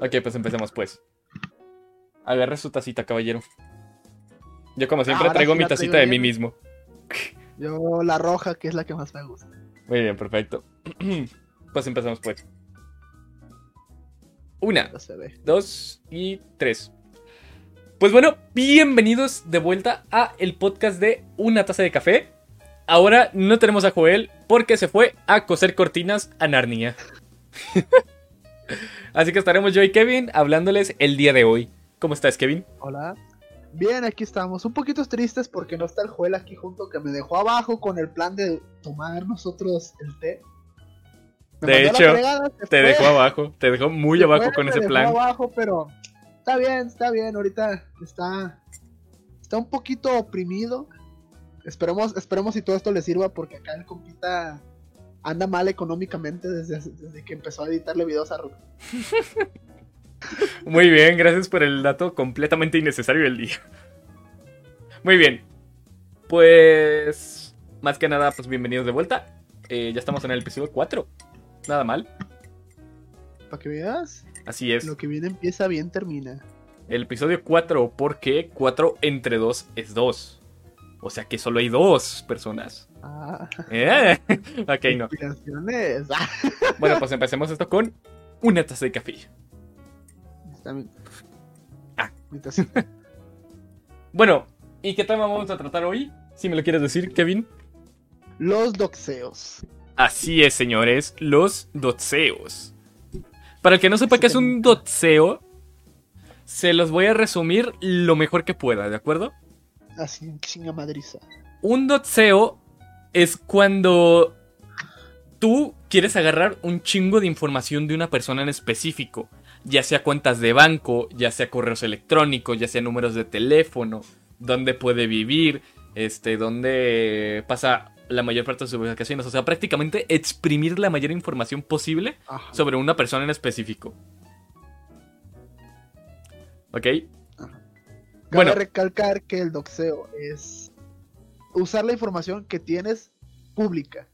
Ok, pues empecemos pues. Agarre su tacita, caballero. Yo como siempre Ahora traigo sí mi tacita de mí mismo. Yo la roja, que es la que más me gusta. Muy bien, perfecto. pues empezamos pues. Una, No se ve. dos y tres. Pues bueno, bienvenidos de vuelta a el podcast de Una taza de café. Ahora no tenemos a Joel porque se fue a coser cortinas a Narnia. Así que estaremos yo y Kevin hablándoles el día de hoy. ¿Cómo estás, Kevin? Hola. Bien, aquí estamos. Un poquito tristes porque no está el Joel aquí junto que me dejó abajo con el plan de tomar nosotros el té. Me De hecho, fregada, Te fue, dejó abajo, te dejó muy se abajo fue, con ese dejó plan. abajo, pero está bien, está bien. Ahorita está, está un poquito oprimido. Esperemos, esperemos si todo esto le sirva porque acá el compita anda mal económicamente desde, desde que empezó a editarle videos a Ruth. Muy bien, gracias por el dato completamente innecesario del día. Muy bien. Pues, más que nada, pues bienvenidos de vuelta. Eh, ya estamos en el episodio 4. Nada mal. Para que veas, Así es. lo que bien empieza, bien termina. El episodio 4, porque 4 entre 2 es 2. O sea que solo hay dos personas. Ah, Eh, Ok, no. Bueno, pues empecemos esto con una taza de café. está. Ah. Mientras- Bueno, ¿y qué tema vamos a tratar hoy? Si me lo quieres decir, Kevin. Los doxeos. Así es, señores, los dotseos. Para el que no sepa qué es un dotseo, se los voy a resumir lo mejor que pueda, ¿de acuerdo? Así chinga madriza. Un dotseo es cuando tú quieres agarrar un chingo de información de una persona en específico, ya sea cuentas de banco, ya sea correos electrónicos, ya sea números de teléfono, dónde puede vivir, este, dónde pasa la mayor parte de sus vacaciones, o sea, prácticamente exprimir la mayor información posible Ajá. sobre una persona en específico. ¿Ok? Cabe Bueno. recalcar que el doxeo es usar la información que tienes pública.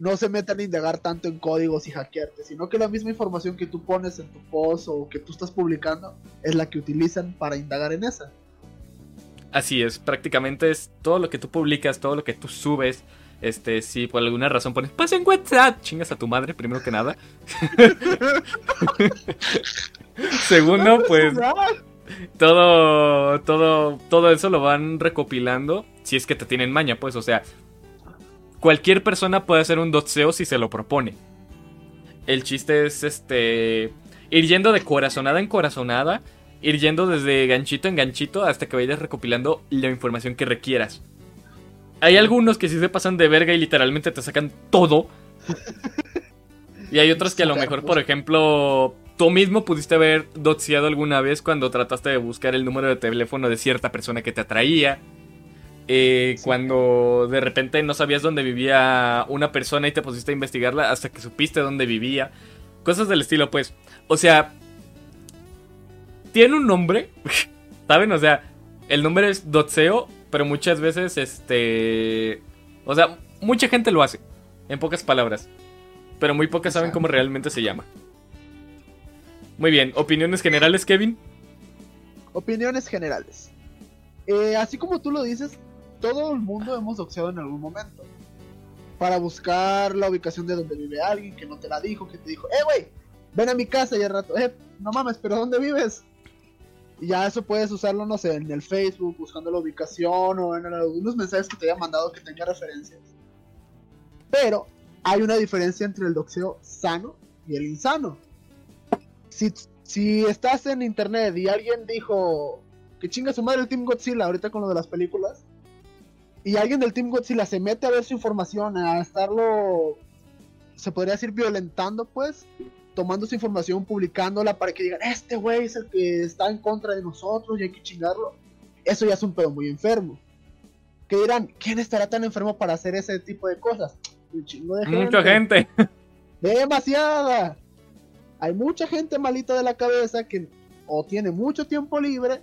No se metan a indagar tanto en códigos y hackearte, sino que la misma información que tú pones en tu post o que tú estás publicando es la que utilizan para indagar en esa. Así es, prácticamente es todo lo que tú publicas, todo lo que tú subes. Este, si por alguna razón pones, pasa en WhatsApp, chingas a tu madre, primero que nada. Segundo, pues todo, todo, todo eso lo van recopilando si es que te tienen maña, pues, o sea, cualquier persona puede hacer un dotseo si se lo propone. El chiste es, este, ir yendo de corazonada en corazonada, ir yendo desde ganchito en ganchito hasta que vayas recopilando la información que requieras. Hay algunos que sí se pasan de verga y literalmente te sacan todo. Y hay otros que a lo mejor, por ejemplo, tú mismo pudiste haber doxeado alguna vez cuando trataste de buscar el número de teléfono de cierta persona que te atraía. Eh, Sí. Cuando de repente no sabías dónde vivía una persona y te pusiste a investigarla hasta que supiste dónde vivía. Cosas del estilo, pues. O sea, tiene un nombre, ¿saben? O sea, el nombre es dotseo, pero muchas veces, este... O sea, mucha gente lo hace, en pocas palabras. Pero muy pocas saben cómo realmente se llama. Muy bien, opiniones generales, Kevin. Opiniones generales. Eh, así como tú lo dices, todo el mundo hemos doxeado en algún momento. Para buscar la ubicación de donde vive alguien que no te la dijo, que te dijo, eh, güey, ven a mi casa y al rato, eh, no mames, pero ¿dónde vives? Y ya eso puedes usarlo, no sé, en el Facebook, buscando la ubicación o en algunos mensajes que te haya mandado que tenga referencias. Pero hay una diferencia entre el doxeo sano y el insano. Si, si estás en internet y alguien dijo que chinga su madre el Team Godzilla ahorita con lo de las películas, y alguien del Team Godzilla se mete a ver su información, a estarlo, se podría decir, violentando, pues, tomando su información, publicándola para que digan, este güey es el que está en contra de nosotros y hay que chingarlo. Eso ya es un pedo muy enfermo. Que dirán, ¿quién estará tan enfermo para hacer ese tipo de cosas? Un chingo de gente. Mucha gente. Demasiada. Hay mucha gente malita de la cabeza que o tiene mucho tiempo libre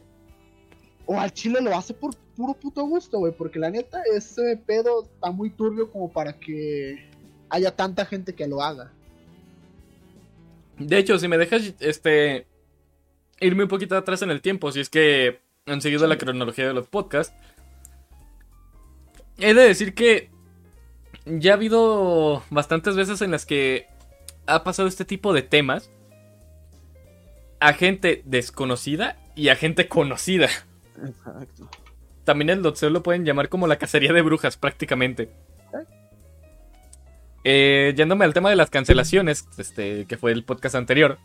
o al chile lo hace por puro puto gusto, güey. Porque la neta, ese pedo está muy turbio como para que haya tanta gente que lo haga. De hecho, si me dejas este irme un poquito atrás en el tiempo, si es que han seguido la cronología de los podcasts, he de decir que ya ha habido bastantes veces en las que ha pasado este tipo de temas a gente desconocida y a gente conocida. Exacto. También el dotseo lo pueden llamar como la cacería de brujas, prácticamente. Eh, yéndome al tema de las cancelaciones, este, que fue el podcast anterior.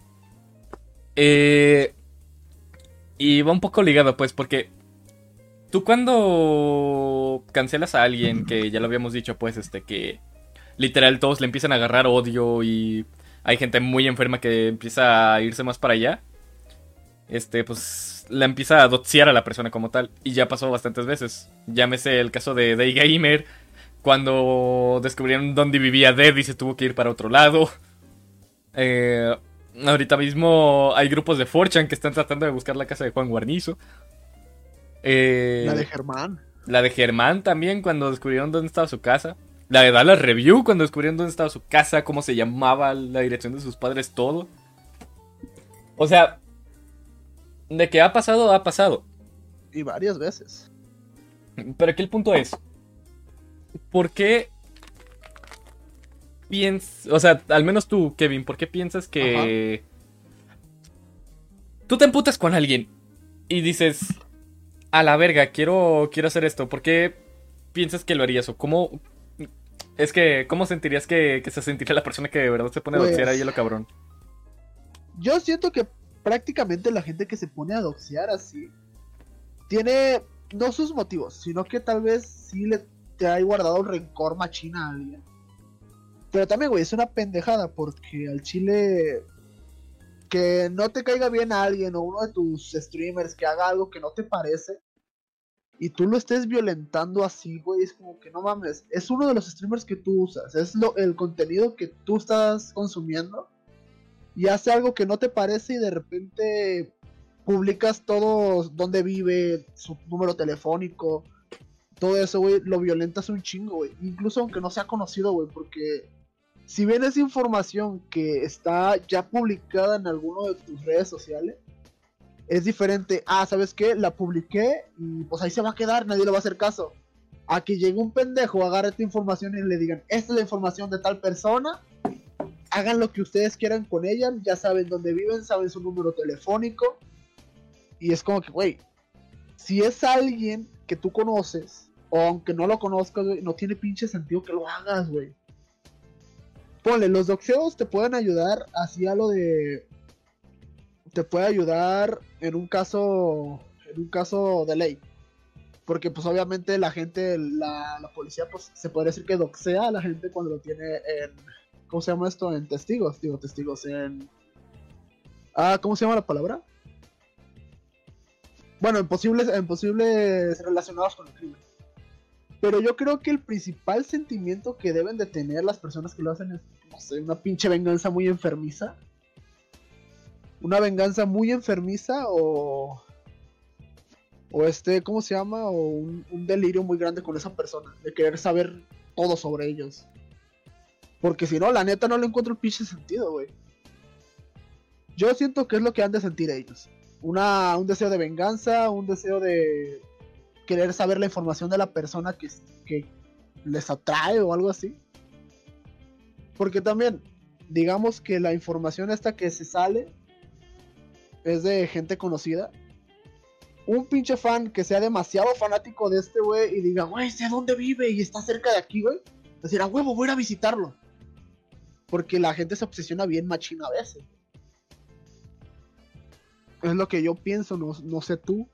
Eh, y va un poco ligado, pues, porque tú cuando cancelas a alguien, que ya lo habíamos dicho, pues, este, que literal todos le empiezan a agarrar odio y hay gente muy enferma que empieza a irse más para allá. Este, pues, la empieza a doxear a la persona como tal. Y ya pasó bastantes veces. Llámese el caso de Day Gamer, cuando descubrieron dónde vivía Dead y se tuvo que ir para otro lado. Eh, ahorita mismo hay grupos de Forchan que están tratando de buscar la casa de Juan Guarnizo. Eh, La de Germán. la de Germán también, cuando descubrieron dónde estaba su casa. La de Dallas Review, cuando descubrieron dónde estaba su casa, cómo se llamaba, la dirección de sus padres, todo. O sea, de que ha pasado, ha pasado. Y varias veces. Pero aquí el punto es: ¿por qué piensas, o sea, al menos tú, Kevin, ¿por qué piensas que tú te emputas con alguien y dices, a la verga, quiero, quiero hacer esto? ¿Por qué piensas que lo harías? ¿O cómo, es que, cómo sentirías que, que se sentiría la persona que de verdad se pone a Pues- doxear ahí a lo cabrón? Yo siento que prácticamente la gente que se pone a doxear así tiene no sus motivos, sino que tal vez sí le te hay guardado un rencor machina a alguien. Pero también, güey, es una pendejada porque al chile que no te caiga bien a alguien o uno de tus streamers que haga algo que no te parece y tú lo estés violentando así, güey, es como que no mames, es uno de los streamers que tú usas, es lo, el contenido que tú estás consumiendo y hace algo que no te parece y de repente publicas todo dónde vive, su número telefónico, todo eso, güey, lo violentas un chingo, güey. Incluso aunque no sea conocido, güey, porque si bien es información que está ya publicada en alguno de tus redes sociales, es diferente. Ah, ¿sabes qué? La publiqué y pues ahí se va a quedar, nadie le va a hacer caso. A que llegue un pendejo, agarre esta información y le digan, esta es la información de tal persona, hagan lo que ustedes quieran con ella, ya saben dónde viven, saben su número telefónico. Y es como que, güey, si es alguien que tú conoces, o aunque no lo conozcas, güey, no tiene pinche sentido que lo hagas, güey. Ponle, los doxeos te pueden ayudar así a lo de. Te puede ayudar en un caso. En un caso de ley. Porque pues obviamente la gente, la, la policía, pues se podría decir que doxea a la gente cuando lo tiene en. ¿Cómo se llama esto? En testigos. Digo, testigos en. Ah, ¿cómo se llama la palabra? Bueno, en posibles, en posibles relacionados con el crimen. Pero yo creo que el principal sentimiento que deben de tener las personas que lo hacen es, no sé, una pinche venganza muy enfermiza. Una venganza muy enfermiza o... O este, ¿cómo se llama? O un, delirio muy grande con esa persona. De querer saber todo sobre ellos. Porque si no, la neta no le encuentro el pinche sentido, güey. Yo siento que es lo que han de sentir ellos. Una, un deseo de venganza, un deseo de querer saber la información de la persona que, que les atrae o algo así. Porque también, digamos que la información esta que se sale es de gente conocida. Un pinche fan que sea demasiado fanático de este güey y diga, güey, sé dónde vive y está cerca de aquí, güey. Decir, a huevo, voy a ir a visitarlo. Porque la gente se obsesiona bien machina a veces. Es lo que yo pienso, no, no sé tú.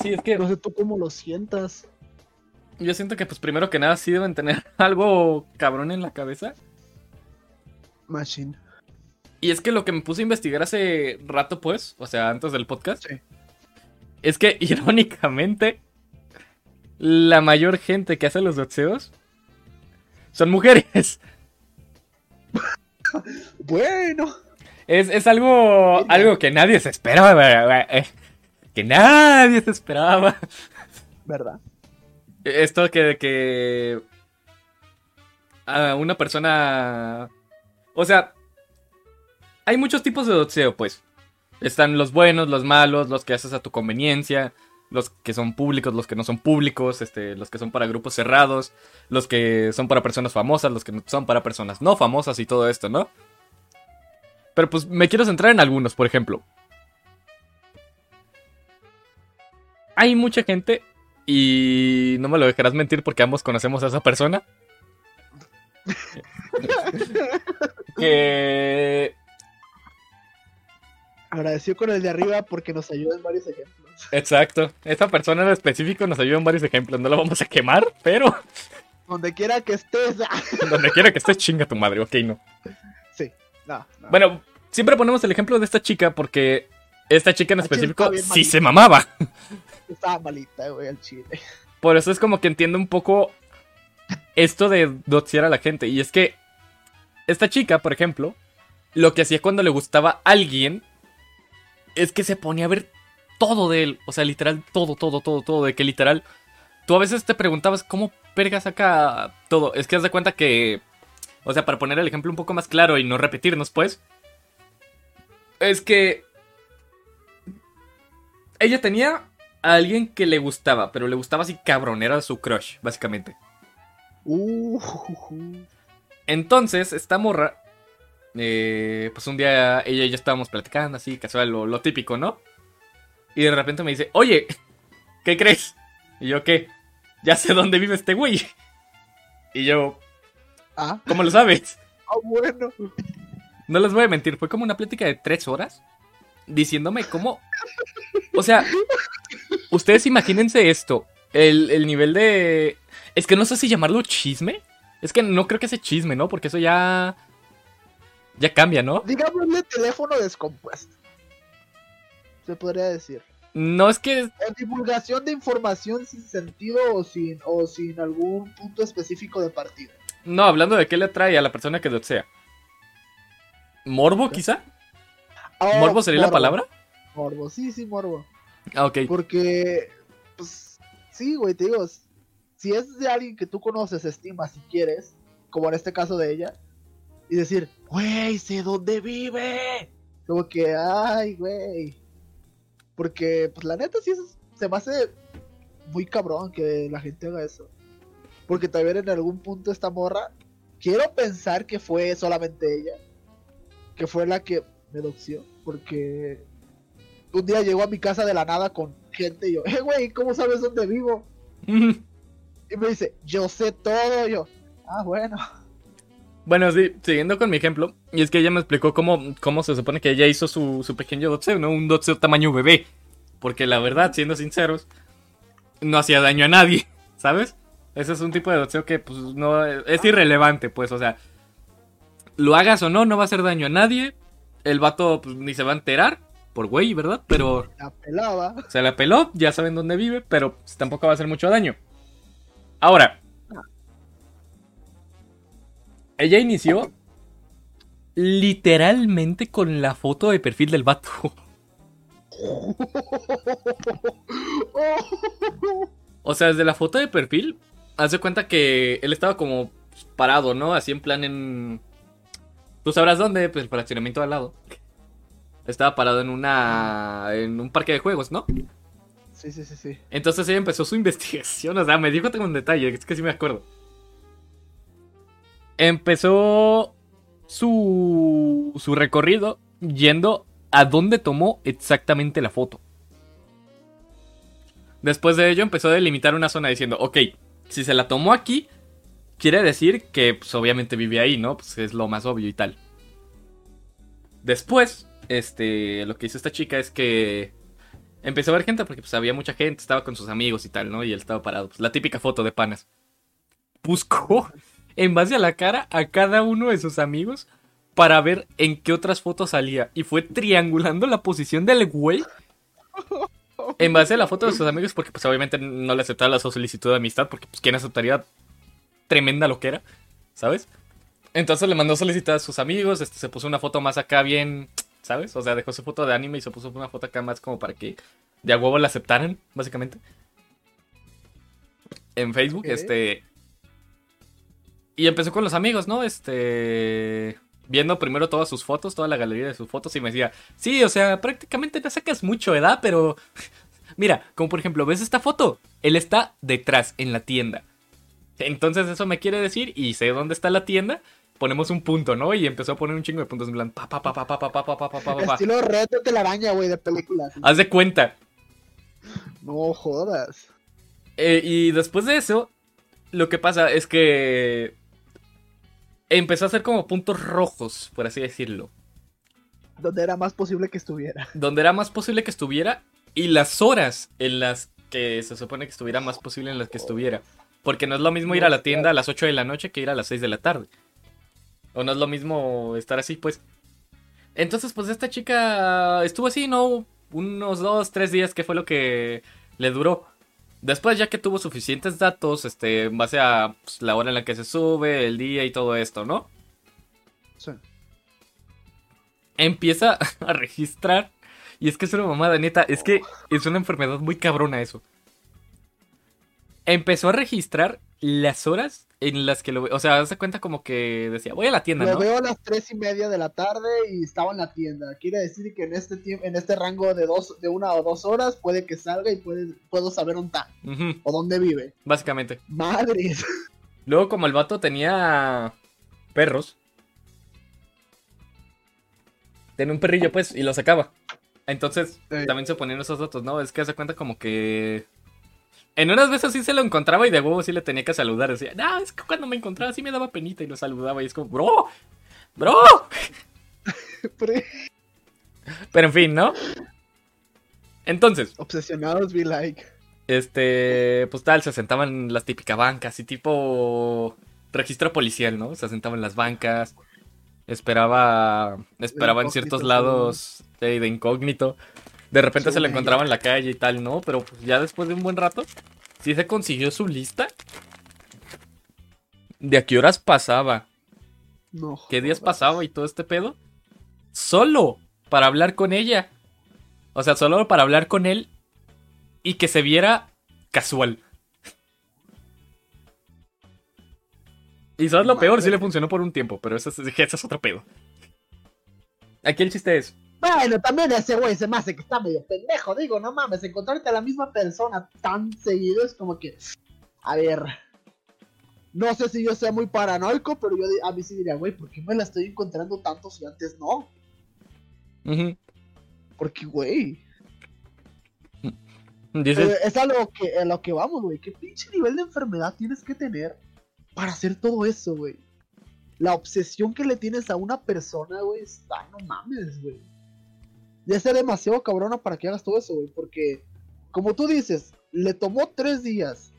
Sí, es que No sé tú cómo lo sientas. yo siento que pues primero que nada sí deben tener algo cabrón en la cabeza. Machine. Y es que lo que me puse a investigar hace rato, pues, o sea, antes del podcast, Sí. es que irónicamente la mayor gente que hace los doxeos son mujeres. Bueno. Es, es algo, algo que nadie se esperaba. eh, Que nadie se esperaba. ¿Verdad? Esto que, que a una persona... O sea, hay muchos tipos de dotseo, pues. Están los buenos, los malos, los que haces a tu conveniencia, los que son públicos, los que no son públicos, este, los que son para grupos cerrados, los que son para personas famosas, los que son para personas no famosas y todo esto, ¿no? Pero pues me quiero centrar en algunos, por ejemplo. Hay mucha gente, y no me lo dejarás mentir porque ambos conocemos a esa persona. que Agradeció con el de arriba porque nos ayuda en varios ejemplos. Exacto. Esta persona en específico nos ayuda en varios ejemplos. No la vamos a quemar, pero. Donde quiera que estés. Donde quiera que estés, chinga tu madre. Ok, no. Sí, no, no. Bueno, siempre ponemos el ejemplo de esta chica porque esta chica en La específico sí malita. se mamaba. Estaba malita, güey, al chile. Por eso es como que entiendo un poco esto de dotear a la gente. Y es que esta chica, por ejemplo, lo que hacía cuando le gustaba a alguien es que se ponía a ver todo de él. O sea, literal, todo, todo, todo, todo. De que literal, tú a veces te preguntabas cómo perga saca todo. Es que haz de cuenta que, o sea, para poner el ejemplo un poco más claro y no repetirnos, pues, es que ella tenía a alguien que le gustaba, pero le gustaba así cabrón, era su crush, básicamente. Uh, Entonces, esta morra, eh, pues un día ella y yo estábamos platicando así, casual, lo, lo típico, ¿no? Y de repente me dice, oye, ¿qué crees? Y yo, ¿qué? Ya sé dónde vive este güey. Y yo, ah, ¿cómo lo sabes? ah, bueno. No les voy a mentir, fue como una plática de tres horas diciéndome cómo... O sea, ustedes imagínense esto, el, el nivel de... Es que no sé si llamarlo chisme. Es que no creo que sea chisme, ¿no? Porque eso ya... Ya cambia, ¿no? Digámosle teléfono descompuesto. Se podría decir. No es que... O divulgación de información sin sentido o sin, o sin algún punto específico de partida. No, hablando de qué le atrae a la persona que dotsea. ¿Morbo, quizá? Oh, ¿Morbo sería la palabra? Morbo, sí, sí, morbo. Ah, ok. Porque, pues, sí, güey, te digo, si es de alguien que tú conoces, estimas, si quieres, como en este caso de ella, y decir, güey, sé dónde vive. Como que, ay, güey. Porque, pues, la neta, sí es- se me hace muy cabrón que la gente haga eso. Porque también en algún punto esta morra, quiero pensar que fue solamente ella, que fue la que me doxió, porque un día llegó a mi casa de la nada con gente y yo, eh, güey, ¿cómo sabes dónde vivo? Y me dice, yo sé todo, y yo, ah, bueno. Bueno, sí, siguiendo con mi ejemplo, y es que ella me explicó cómo, cómo se supone que ella hizo su, su pequeño dotseo, ¿no? Un dotseo tamaño bebé. Porque la verdad, siendo sinceros, no hacía daño a nadie, ¿sabes? Ese es un tipo de dotseo que, pues, no, es irrelevante, pues, o sea, lo hagas o no, no va a hacer daño a nadie. El vato, pues, ni se va a enterar, por güey, ¿verdad? Pero La pelaba. se la peló, ya saben dónde vive, pero pues, tampoco va a hacer mucho daño. Ahora, ella inició literalmente con la foto de perfil del vato. O sea, desde la foto de perfil, hace cuenta que él estaba como parado, ¿no? Así en plan en... Tú sabrás dónde, pues el fraccionamiento de al lado. Estaba parado en una... en un parque de juegos, ¿no? Sí, sí, sí, sí. Entonces ella empezó su investigación, o sea, me dijo con detalle, es que sí me acuerdo. Empezó su, su recorrido yendo a dónde tomó exactamente la foto. Después de ello empezó a delimitar una zona diciendo, ok, si se la tomó aquí, quiere decir que pues, obviamente vive ahí, ¿no? Pues es lo más obvio y tal. Después, este, lo que hizo esta chica es que empezó a ver gente porque pues había mucha gente, estaba con sus amigos y tal, ¿no? Y él estaba parado. Pues, la típica foto de panas. Buscó en base a la cara a cada uno de sus amigos para ver en qué otras fotos salía. Y fue triangulando la posición del güey en base a la foto de sus amigos porque pues obviamente no le aceptaba la solicitud de amistad porque pues quién aceptaría tremenda loquera, ¿sabes? Entonces le mandó solicitud a sus amigos, este, se puso una foto más acá bien, ¿sabes? O sea, dejó su foto de anime y se puso una foto acá más como para que de a huevo la aceptaran, básicamente. En Facebook, Ok. este... Y empezó con los amigos, ¿no? Este... viendo primero todas sus fotos, toda la galería de sus fotos y me decía, sí, o sea, prácticamente te sacas mucho, ¿verdad? Pero, mira, como por ejemplo, ¿ves esta foto? Él está detrás, en la tienda. Entonces eso me quiere decir, y sé dónde está la tienda, ponemos un punto, ¿no? Y empezó a poner un chingo de puntos en plan, pa, pa, pa, pa, pa, pa, pa, pa, pa, pa, pa, pa. Estilo reto de la araña, güey, de películas. Haz de cuenta. No jodas. Eh, y después de eso, lo que pasa es que empezó a hacer como puntos rojos, por así decirlo. Donde era más posible que estuviera. Donde era más posible que estuviera y las horas en las que se supone que estuviera más posible en las que estuviera. Porque no es lo mismo ir a la tienda a las 8 de la noche que ir a las 6 de la tarde. O no es lo mismo estar así, pues. Entonces, pues esta chica estuvo así, ¿no? Unos 2, 3 días que fue lo que le duró. Después, ya que tuvo suficientes datos, este, en base a pues, la hora en la que se sube, el día y todo esto, ¿no? Sí. Empieza a registrar. Y es que es una mamada, neta. Es que es una enfermedad muy cabrona eso. Empezó a registrar las horas en las que lo O sea, se cuenta como que decía, voy a la tienda, Lo ¿no? veo a las tres y media de la tarde y estaba en la tienda. Quiere decir que en este tiempo, en este rango de dos, de una o dos horas, puede que salga y puede, puedo saber dónde está o dónde vive. básicamente. Madres. Luego, como el vato tenía perros, tenía un perrillo, pues, y lo sacaba. Entonces, Sí. también se ponían esos datos, ¿no? Es que hace cuenta como que. En unas veces sí se lo encontraba y de huevo sí le tenía que saludar. Decía, no, es que cuando me encontraba sí me daba penita y lo saludaba. Y es como, bro, bro. Pero en fin, ¿no? Entonces, Obsesionados be like. este, pues tal, se sentaban en las típicas bancas y tipo registro policial, ¿no? Se sentaba en las bancas, esperaba, esperaba en ciertos lados de, de incógnito. De repente Sí, se lo encontraba en la calle y tal, ¿no? Pero pues, ya después de un buen rato, sí se consiguió su lista. De a qué horas pasaba, No. qué días pasaba y todo este pedo. Solo para hablar con ella. O sea, solo para hablar con él y que se viera casual. Y sabes lo peor, sí le funcionó por un tiempo, pero ese es, ese es otro pedo. Aquí el chiste es, Bueno, también ese güey se me hace que está medio pendejo. Digo, no mames, encontrarte a la misma persona tan seguido es como que. A ver. No sé si yo sea muy paranoico, pero yo a mí sí diría, güey, ¿por qué me la estoy encontrando tanto si antes no? ujú, Porque, güey. dices, eh, es a lo que, a lo que vamos, güey. ¿Qué pinche nivel de enfermedad tienes que tener para hacer todo eso, güey? La obsesión que le tienes a una persona, güey, está, no mames, güey. Ya ser demasiado cabrona para que hagas todo eso, güey. Porque, como tú dices, le tomó tres días.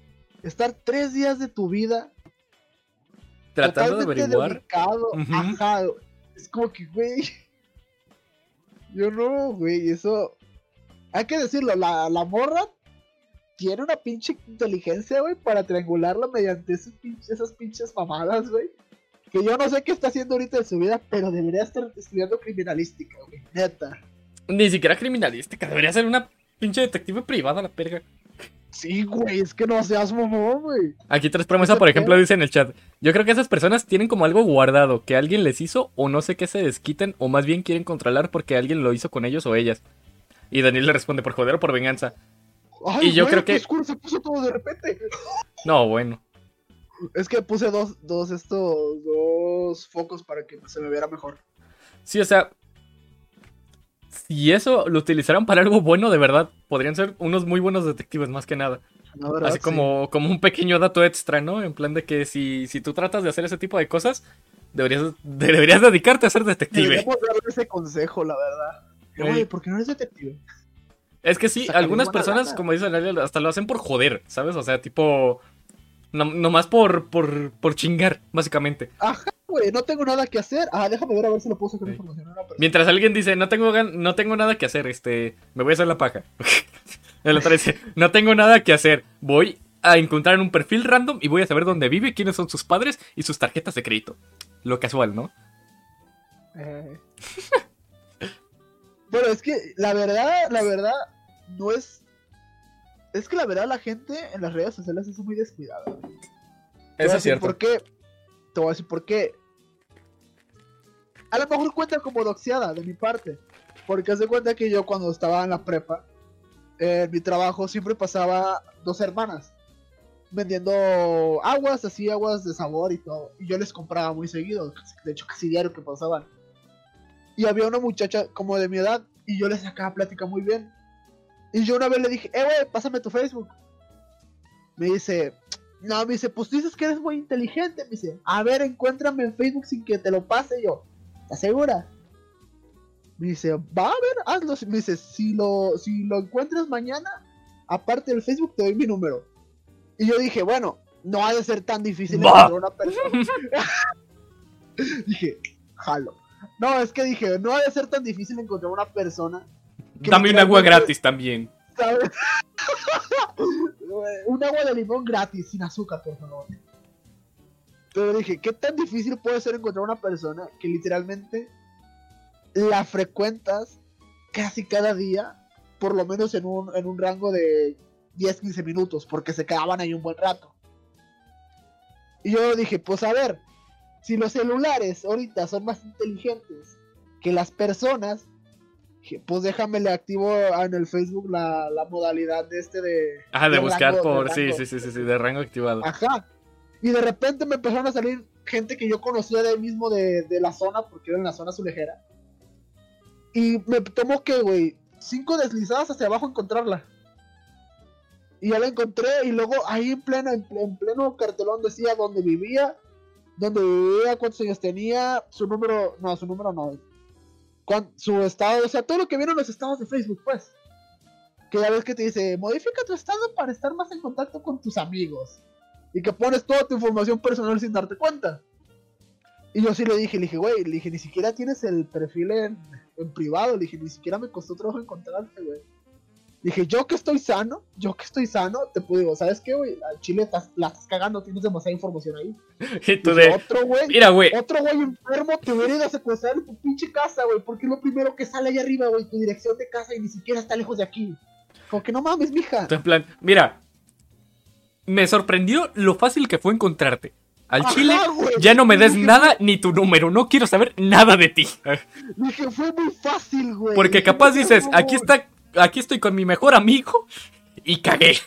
Estar tres días de tu vida tratando de averiguar. dedicado, Ujú. Ajá. Es como que, güey. Yo no, güey. Eso. Hay que decirlo, la, la morra tiene una pinche inteligencia, güey, para triangularla mediante esos pinches- esas pinches mamadas, güey. Que yo no sé qué está haciendo ahorita en su vida, pero debería estar estudiando criminalística, güey. Neta. Ni siquiera criminalística, debería ser una pinche detective privada la perga. Sí, güey, es que no seas mamón, güey. Aquí tres promesas, por ejemplo, dice en el chat. Yo creo que esas personas tienen como algo guardado que alguien les hizo o no sé qué se desquiten o más bien quieren controlar porque alguien lo hizo con ellos o ellas. Y Daniel le responde por joder o por venganza. Ay, Y yo güey, creo que- oscuro se puso todo de repente. No, bueno. Es que puse dos, dos estos, dos focos para que se me viera mejor. Sí, o sea. Si eso lo utilizaran para algo bueno, de verdad, podrían ser unos muy buenos detectives, más que nada. Verdad, Así sí. como, como un pequeño dato extra, ¿no? En plan de que si, si tú tratas de hacer ese tipo de cosas, deberías, deberías dedicarte a ser detective. Deberíamos darle ese consejo, la verdad. Oye, ¿por qué no eres detective? Es que sí, algunas personas, lana. como dice Daniel, hasta lo hacen por joder, ¿sabes? O sea, tipo. No, nomás por, por, por chingar, básicamente. Ajá, güey, no tengo nada que hacer. Ah, déjame ver a ver si lo puedo sacar Sí. información. Mientras alguien dice, no tengo, gan- no tengo nada que hacer, este, me voy a hacer la paja. El otro dice, no tengo nada que hacer, voy a encontrar un perfil random y voy a saber dónde vive, quiénes son sus padres y sus tarjetas de crédito. Lo casual, ¿no? Eh. Bueno, es que la verdad, la verdad, no es. Es que la verdad la gente en las redes sociales es muy descuidada. Te voy a Eso es decir cierto. ¿Por qué? Te voy a decir por qué. a lo mejor cuenta como doxeada de mi parte. Porque hace cuenta que yo cuando estaba en la prepa, en mi trabajo siempre pasaba dos hermanas vendiendo aguas, así aguas de sabor y todo. Y yo les compraba muy seguido, de hecho casi diario que pasaban. Y había una muchacha como de mi edad y yo le sacaba plática muy bien. Y yo una vez le dije, eh, güey, pásame tu Facebook. Me dice, no, me dice, pues dices que eres muy inteligente. Me dice, a ver, encuéntrame en Facebook sin que te lo pase yo. ¿Estás segura? Me dice, va a ver, hazlo. Me dice, si lo, si lo encuentras mañana, aparte del Facebook, te doy mi número. Y yo dije, bueno, no ha de ser tan difícil encontrar una persona. dije, jalo. No, es que dije, no ha de ser tan difícil encontrar una persona. Dame un agua gratis también. un agua de limón gratis, sin azúcar, por favor. Pero dije, ¿qué tan difícil puede ser encontrar una persona que literalmente la frecuentas casi cada día, por lo menos en un, en un rango de 10, 15 minutos, porque se quedaban ahí un buen rato. Y yo dije, pues a ver, si los celulares ahorita son más inteligentes que las personas, pues déjame le activo en el Facebook la, modalidad de este de... Ajá, de, buscar por... sí, sí, sí, sí, sí, de rango activado. Ajá. Y de repente me empezaron a salir gente que yo conocía de ahí mismo de, de la zona, porque era en la zona azulejera. Y me tomó que, güey, cinco deslizadas hacia abajo encontrarla. Y ya la encontré y luego ahí en pleno, en, pleno cartelón decía dónde vivía, dónde vivía, cuántos años tenía, su número, no, su número no, su estado, o sea, todo lo que vieron los estados de Facebook, pues. Que ya ves que te dice, modifica tu estado para estar más en contacto con tus amigos. Y que pones toda tu información personal sin darte cuenta. Y yo sí le dije, le dije, güey, le dije, ni siquiera tienes el perfil en, en privado, le dije, ni siquiera me costó trabajo encontrarte, güey. Dije, yo que estoy sano, yo que estoy sano, te puedo decir, ¿sabes qué, güey? Al Chile estás, la estás cagando, tienes demasiada información ahí. Y tú de... Otro güey, mira, güey. Otro güey enfermo te hubiera ido a secuestrar en tu pinche casa, güey, porque es lo primero que sale ahí arriba, güey, tu dirección de casa y ni siquiera está lejos de aquí. Como que no mames, mija. En plan, mira, me sorprendió lo fácil que fue encontrarte. Al chile, ya no me des nada ni tu número, no quiero saber nada de ti. Dije, fue muy fácil, güey. Porque capaz dices, aquí está aquí estoy con mi mejor amigo y cagué.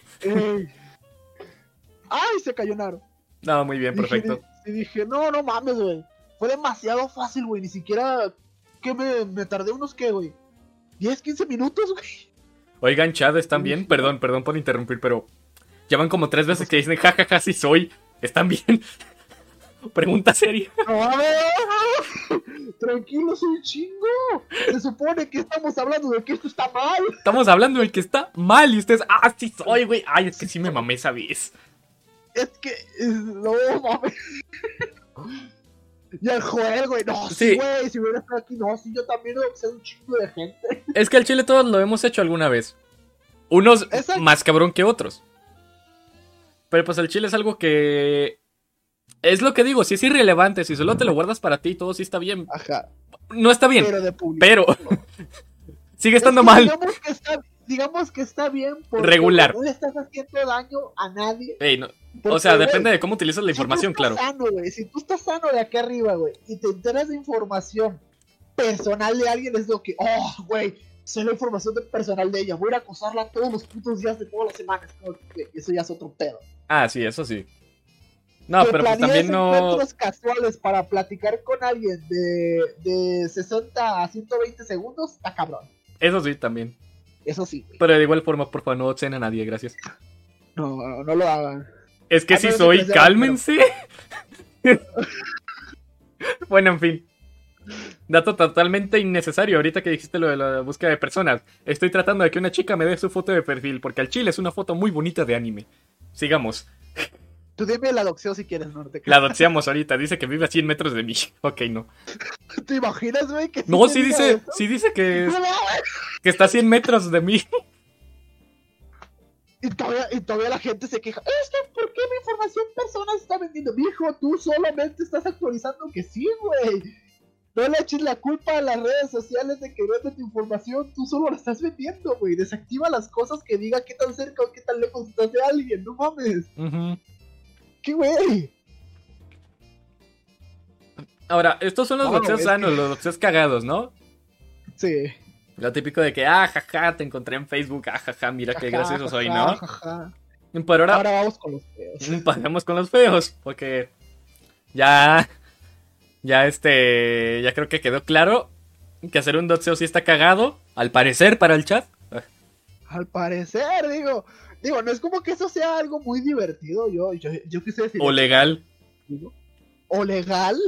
Ay, se cayó Naro. No, muy bien, perfecto. Y dije, no, no mames, güey. Fue demasiado fácil, güey. Ni siquiera que me, tardé unos, ¿qué, güey? 10, 15 minutos, güey. Oigan, Chad, ¿están bien? Perdón, perdón por interrumpir, pero ya van como tres veces que dicen, jajaja, ja, ja, sí soy. ¿Están bien? Pregunta seria. Tranquilo, soy chingo. Se supone que estamos hablando de que esto está mal. Estamos hablando de que está mal y ustedes, ah, sí soy, güey. Ay, es que sí me mamé esa vez. Es que, no mames. Y el Joel, güey, no, sí, güey, si hubiera estado aquí, no, sí, yo también he un chingo de gente. Es que al chile todos lo hemos hecho alguna vez. Unos más cabrón que otros. Pero pues el chile es algo que es lo que digo, si es irrelevante, si solo te lo guardas para ti, todo sí está bien. Ajá. No está bien. Pero, sigue estando mal. Digamos que, está, bien porque regular. No le estás haciendo daño a nadie. o sea, depende de cómo utilizas la información, claro. Sano, si tú estás sano de aquí arriba, güey, y te enteras de información personal de alguien, es lo que, oh, güey, sé la información personal de ella, voy a ir a acosarla todos los putos días de todas las semanas. eso ya es otro pedo. Ah, sí, eso sí. No, pero pues también no. encuentros casuales para platicar con alguien de, de 60 a 120 segundos, está cabrón. Eso sí, también. Eso sí. Pero de igual forma, por favor, no cena a nadie, gracias. No, no, lo hagan. Es que si soy, cálmense. bueno, en fin. Dato totalmente innecesario. Ahorita que dijiste lo de la búsqueda de personas, estoy tratando de que una chica me dé su foto de perfil, porque al chile es una foto muy bonita de anime. Sigamos. Tú dime la doxeo si quieres, no La doxeamos ahorita, dice que vive a 100 metros de mí. Ok, no. ¿Te imaginas, güey? No, sí dice, sí dice que, que está a 100 metros de mí. Y todavía, y todavía la gente se queja. Es que, ¿por qué mi información personal se está vendiendo? Mijo, tú solamente estás actualizando que sí, güey. No le eches la culpa a las redes sociales de que vende tu información. Tú solo la estás vendiendo, güey. Desactiva las cosas que diga qué tan cerca o qué tan lejos estás de alguien. No mames. ¿Qué güey? Ahora, estos son los No, doxeos es sanos, que- los doxeos cagados, ¿no? Sí. Lo típico de que, ah, jaja, te encontré en Facebook, ah, jaja, mira qué gracioso soy, ¿no? ajá. Pero ahora, Ahora vamos con los feos. pasemos con los feos, porque ya, ya este, ya creo que quedó claro que hacer un doxeo sí está cagado, al parecer para el chat. Al parecer, digo. Digo, no es como que eso sea algo muy divertido. Yo, yo, yo quise decir. O legal. digo. O legal.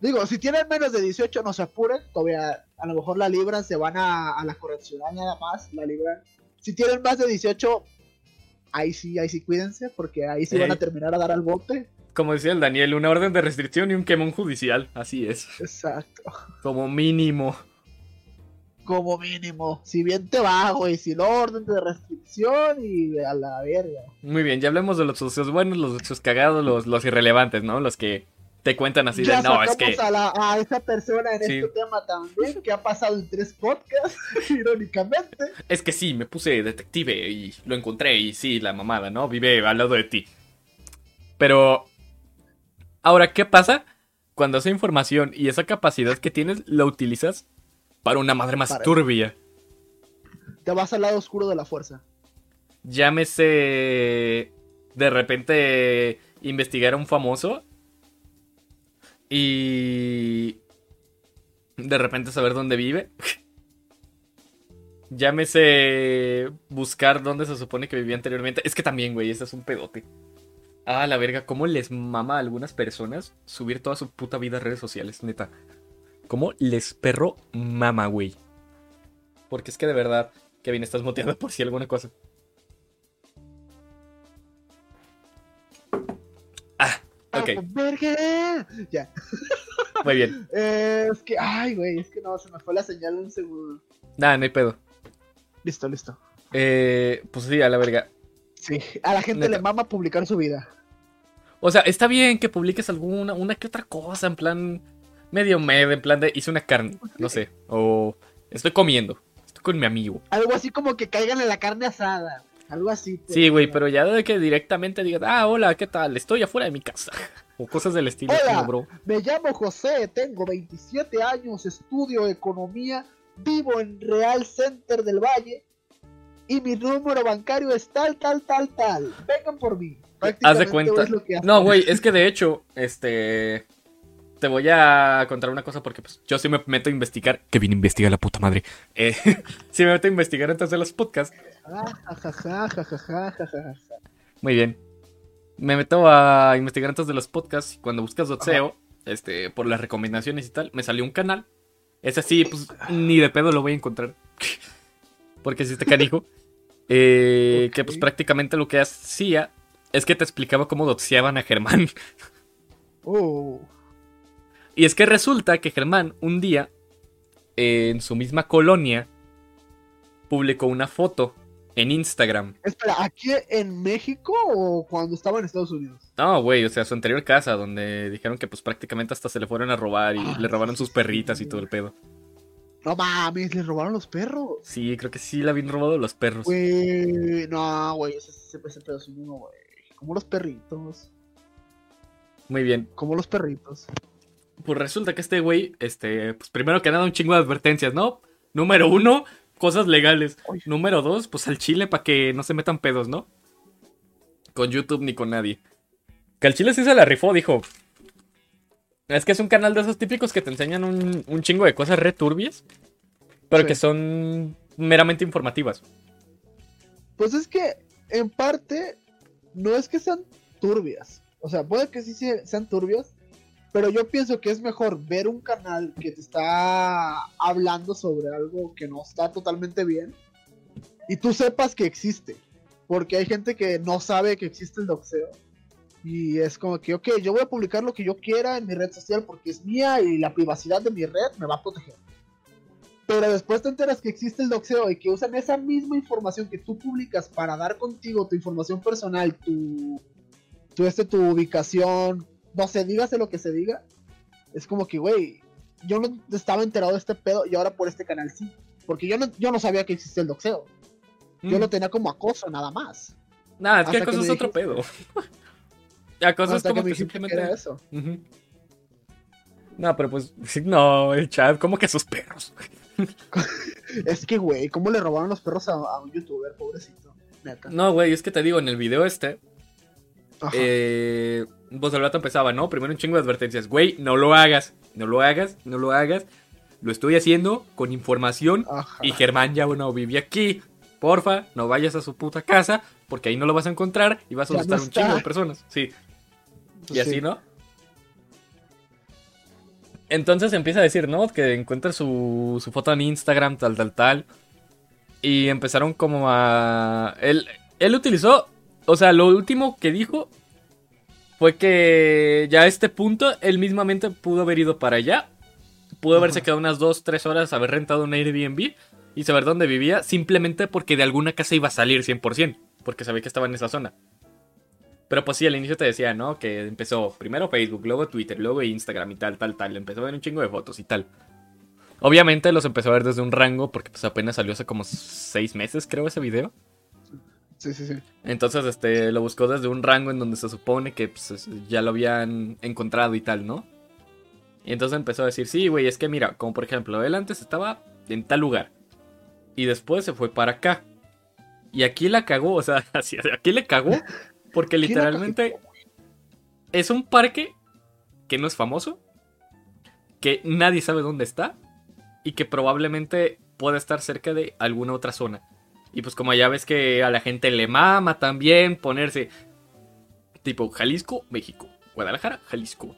Digo, si tienen menos de 18, no se apuren. Todavía, a lo mejor la libran, se van a, a la correccional nada más. La libran. Si tienen más de 18, ahí sí, ahí sí cuídense. Porque ahí sí van a terminar a dar al bote. Como decía el Daniel, una orden de restricción y un quemón judicial. Así es. Exacto. Como mínimo. Como mínimo. Si bien te va, güey. Si no, orden de restricción y a la verga. Muy bien, ya hablemos de los socios buenos, los socios cagados, los, los irrelevantes, ¿no? Los que te cuentan así ya de, no, es que... a, la- a esa persona en Sí. este tema también, que ha pasado en tres podcasts, irónicamente. Es que sí, me puse detective y lo encontré y sí, la mamada, ¿no? Vive al lado de ti. Pero... Ahora, ¿qué pasa cuando esa información y esa capacidad que tienes la utilizas para una madre más Para- turbia? Te vas al lado oscuro de la fuerza. Llámese... De repente investigar a un famoso y... De repente saber dónde vive. Llámese buscar dónde se supone que vivía anteriormente. Es que también, güey, ese es un pedote. Ah, la verga, ¿cómo les mama a algunas personas subir toda su puta vida a redes sociales, neta? ¿Cómo les perro mama, güey? Porque es que de verdad, Kevin, estás moteando por si alguna cosa. Ah, ok, ¡Ah, verga! Ya. muy bien. Eh, es que, ay, güey, es que no, se me fue la señal un segundo. Nada, no hay pedo. Listo, listo. Eh, pues sí, a la verga. Sí, a la gente Neta. le mama publicar su vida. O sea, está bien que publiques alguna, una que otra cosa, en plan medio medio, en plan de hice una carne, no sé, o estoy comiendo, estoy con mi amigo. Algo así como que caigan en la carne asada. Algo así. Sí, güey, pero ya de que directamente digas, ah, hola, ¿qué tal? Estoy afuera de mi casa. O cosas del estilo, Hola. como, bro. Me llamo José, tengo 27 años, estudio economía, vivo en Real Center del Valle y mi número bancario es tal, tal, tal, tal. Vengan por mí. Haz de cuenta. No, güey, es que de hecho, este te voy a contar una cosa porque pues, yo sí me meto a investigar. Que bien investiga la puta madre. Eh, sí me meto a investigar antes de los podcasts. Muy bien. Me meto a investigar antes de los podcasts y cuando buscas dotseo, este, por las recomendaciones y tal, me salió un canal. Es así, pues ni de pedo lo voy a encontrar. porque si te canijo. Eh. Que pues prácticamente lo que hacía es que te explicaba cómo doteaban a Germán. Oh. Y es que resulta que Germán un día, eh, en su misma colonia, publicó una foto en Instagram. Espera, ¿aquí en México o cuando estaba en Estados Unidos? No, güey, o sea, su anterior casa, donde dijeron que pues prácticamente hasta se le fueron a robar y Ah, le robaron sí, sus perritas y todo el pedo. No mames, le robaron los perros. Sí, creo que sí le habían robado los perros. Güey, no, güey, ese, ese, ese pedo es uno, güey. Como los perritos. Muy bien. Como los perritos. Pues resulta que este güey, este, pues primero que nada un chingo de advertencias, ¿no? Número uno, cosas legales. Número dos, pues al chile para que no se metan pedos, ¿no? Con YouTube ni con nadie. Que al chile sí se la rifó, dijo. Es que es un canal de esos típicos que te enseñan un, un chingo de cosas re turbias, pero Sí. que son meramente informativas. Pues es que, en parte, no es que sean turbias. O sea, puede que sí se- sean turbias, pero yo pienso que es mejor ver un canal que te está hablando sobre algo que no está totalmente bien y tú sepas que existe. Porque hay gente que no sabe que existe el doxeo. Y es como que, ok, yo voy a publicar lo que yo quiera en mi red social porque es mía y la privacidad de mi red me va a proteger. Pero después te enteras que existe el doxeo y que usan esa misma información que tú publicas para dar contigo tu información personal, tu, tu, este, tu ubicación, no sé, dígase lo que se diga. Es como que, güey, yo no estaba enterado de este pedo y ahora por este canal sí. Porque yo no, yo no sabía que existía el doxeo. Yo Mm. lo tenía como acoso nada más. Nah, es que acoso es otro pedo. acoso es como que simplemente. era eso. No, pero pues, no, el chat, ¿cómo que sus perros? Es que, güey, ¿cómo le robaron los perros a, a un youtuber, pobrecito? Neta. No, güey, es que te digo, en el video este, Ajá. eh, pues el vato empezaba, ¿no? Primero un chingo de advertencias. Güey, no lo hagas, no lo hagas, no lo hagas. Lo estoy haciendo con información Ajá. y Germán ya no vive aquí. Porfa, no vayas a su puta casa porque ahí no lo vas a encontrar y vas a asustar no un chingo de personas. Sí. Y Sí. así, ¿no? Entonces empieza a decir, ¿no? Que encuentra su, su foto en Instagram, tal, tal, tal. Y empezaron como a... Él, él utilizó... O sea, lo último que dijo fue que ya a este punto él mismamente pudo haber ido para allá. Pudo haberse quedado unas 2, 3 horas, haber rentado un Airbnb y saber dónde vivía simplemente porque de alguna casa iba a salir 100%. Porque sabía que estaba en esa zona. Pero pues sí, al inicio te decía, ¿no? Que empezó primero Facebook, luego Twitter, luego Instagram y tal, tal, tal. Empezó a ver un chingo de fotos y tal. Obviamente los empezó a ver desde un rango porque pues apenas salió hace como 6 meses, creo, ese video. Sí, sí, sí. Entonces, este, lo buscó desde un rango en donde se supone que pues, es- ya lo habían encontrado y tal, ¿no? Y entonces empezó a decir, sí, güey, es que mira, como por ejemplo, él antes estaba en tal lugar. Y después se fue para acá. Y aquí la cagó, o sea, aquí le cagó. Porque ¿Quién la literalmente es un parque que no es famoso. Que nadie sabe dónde está. Y que probablemente pueda estar cerca de alguna otra zona. Y pues como ya ves que a la gente le mama también ponerse tipo Jalisco, México. Guadalajara, Jalisco.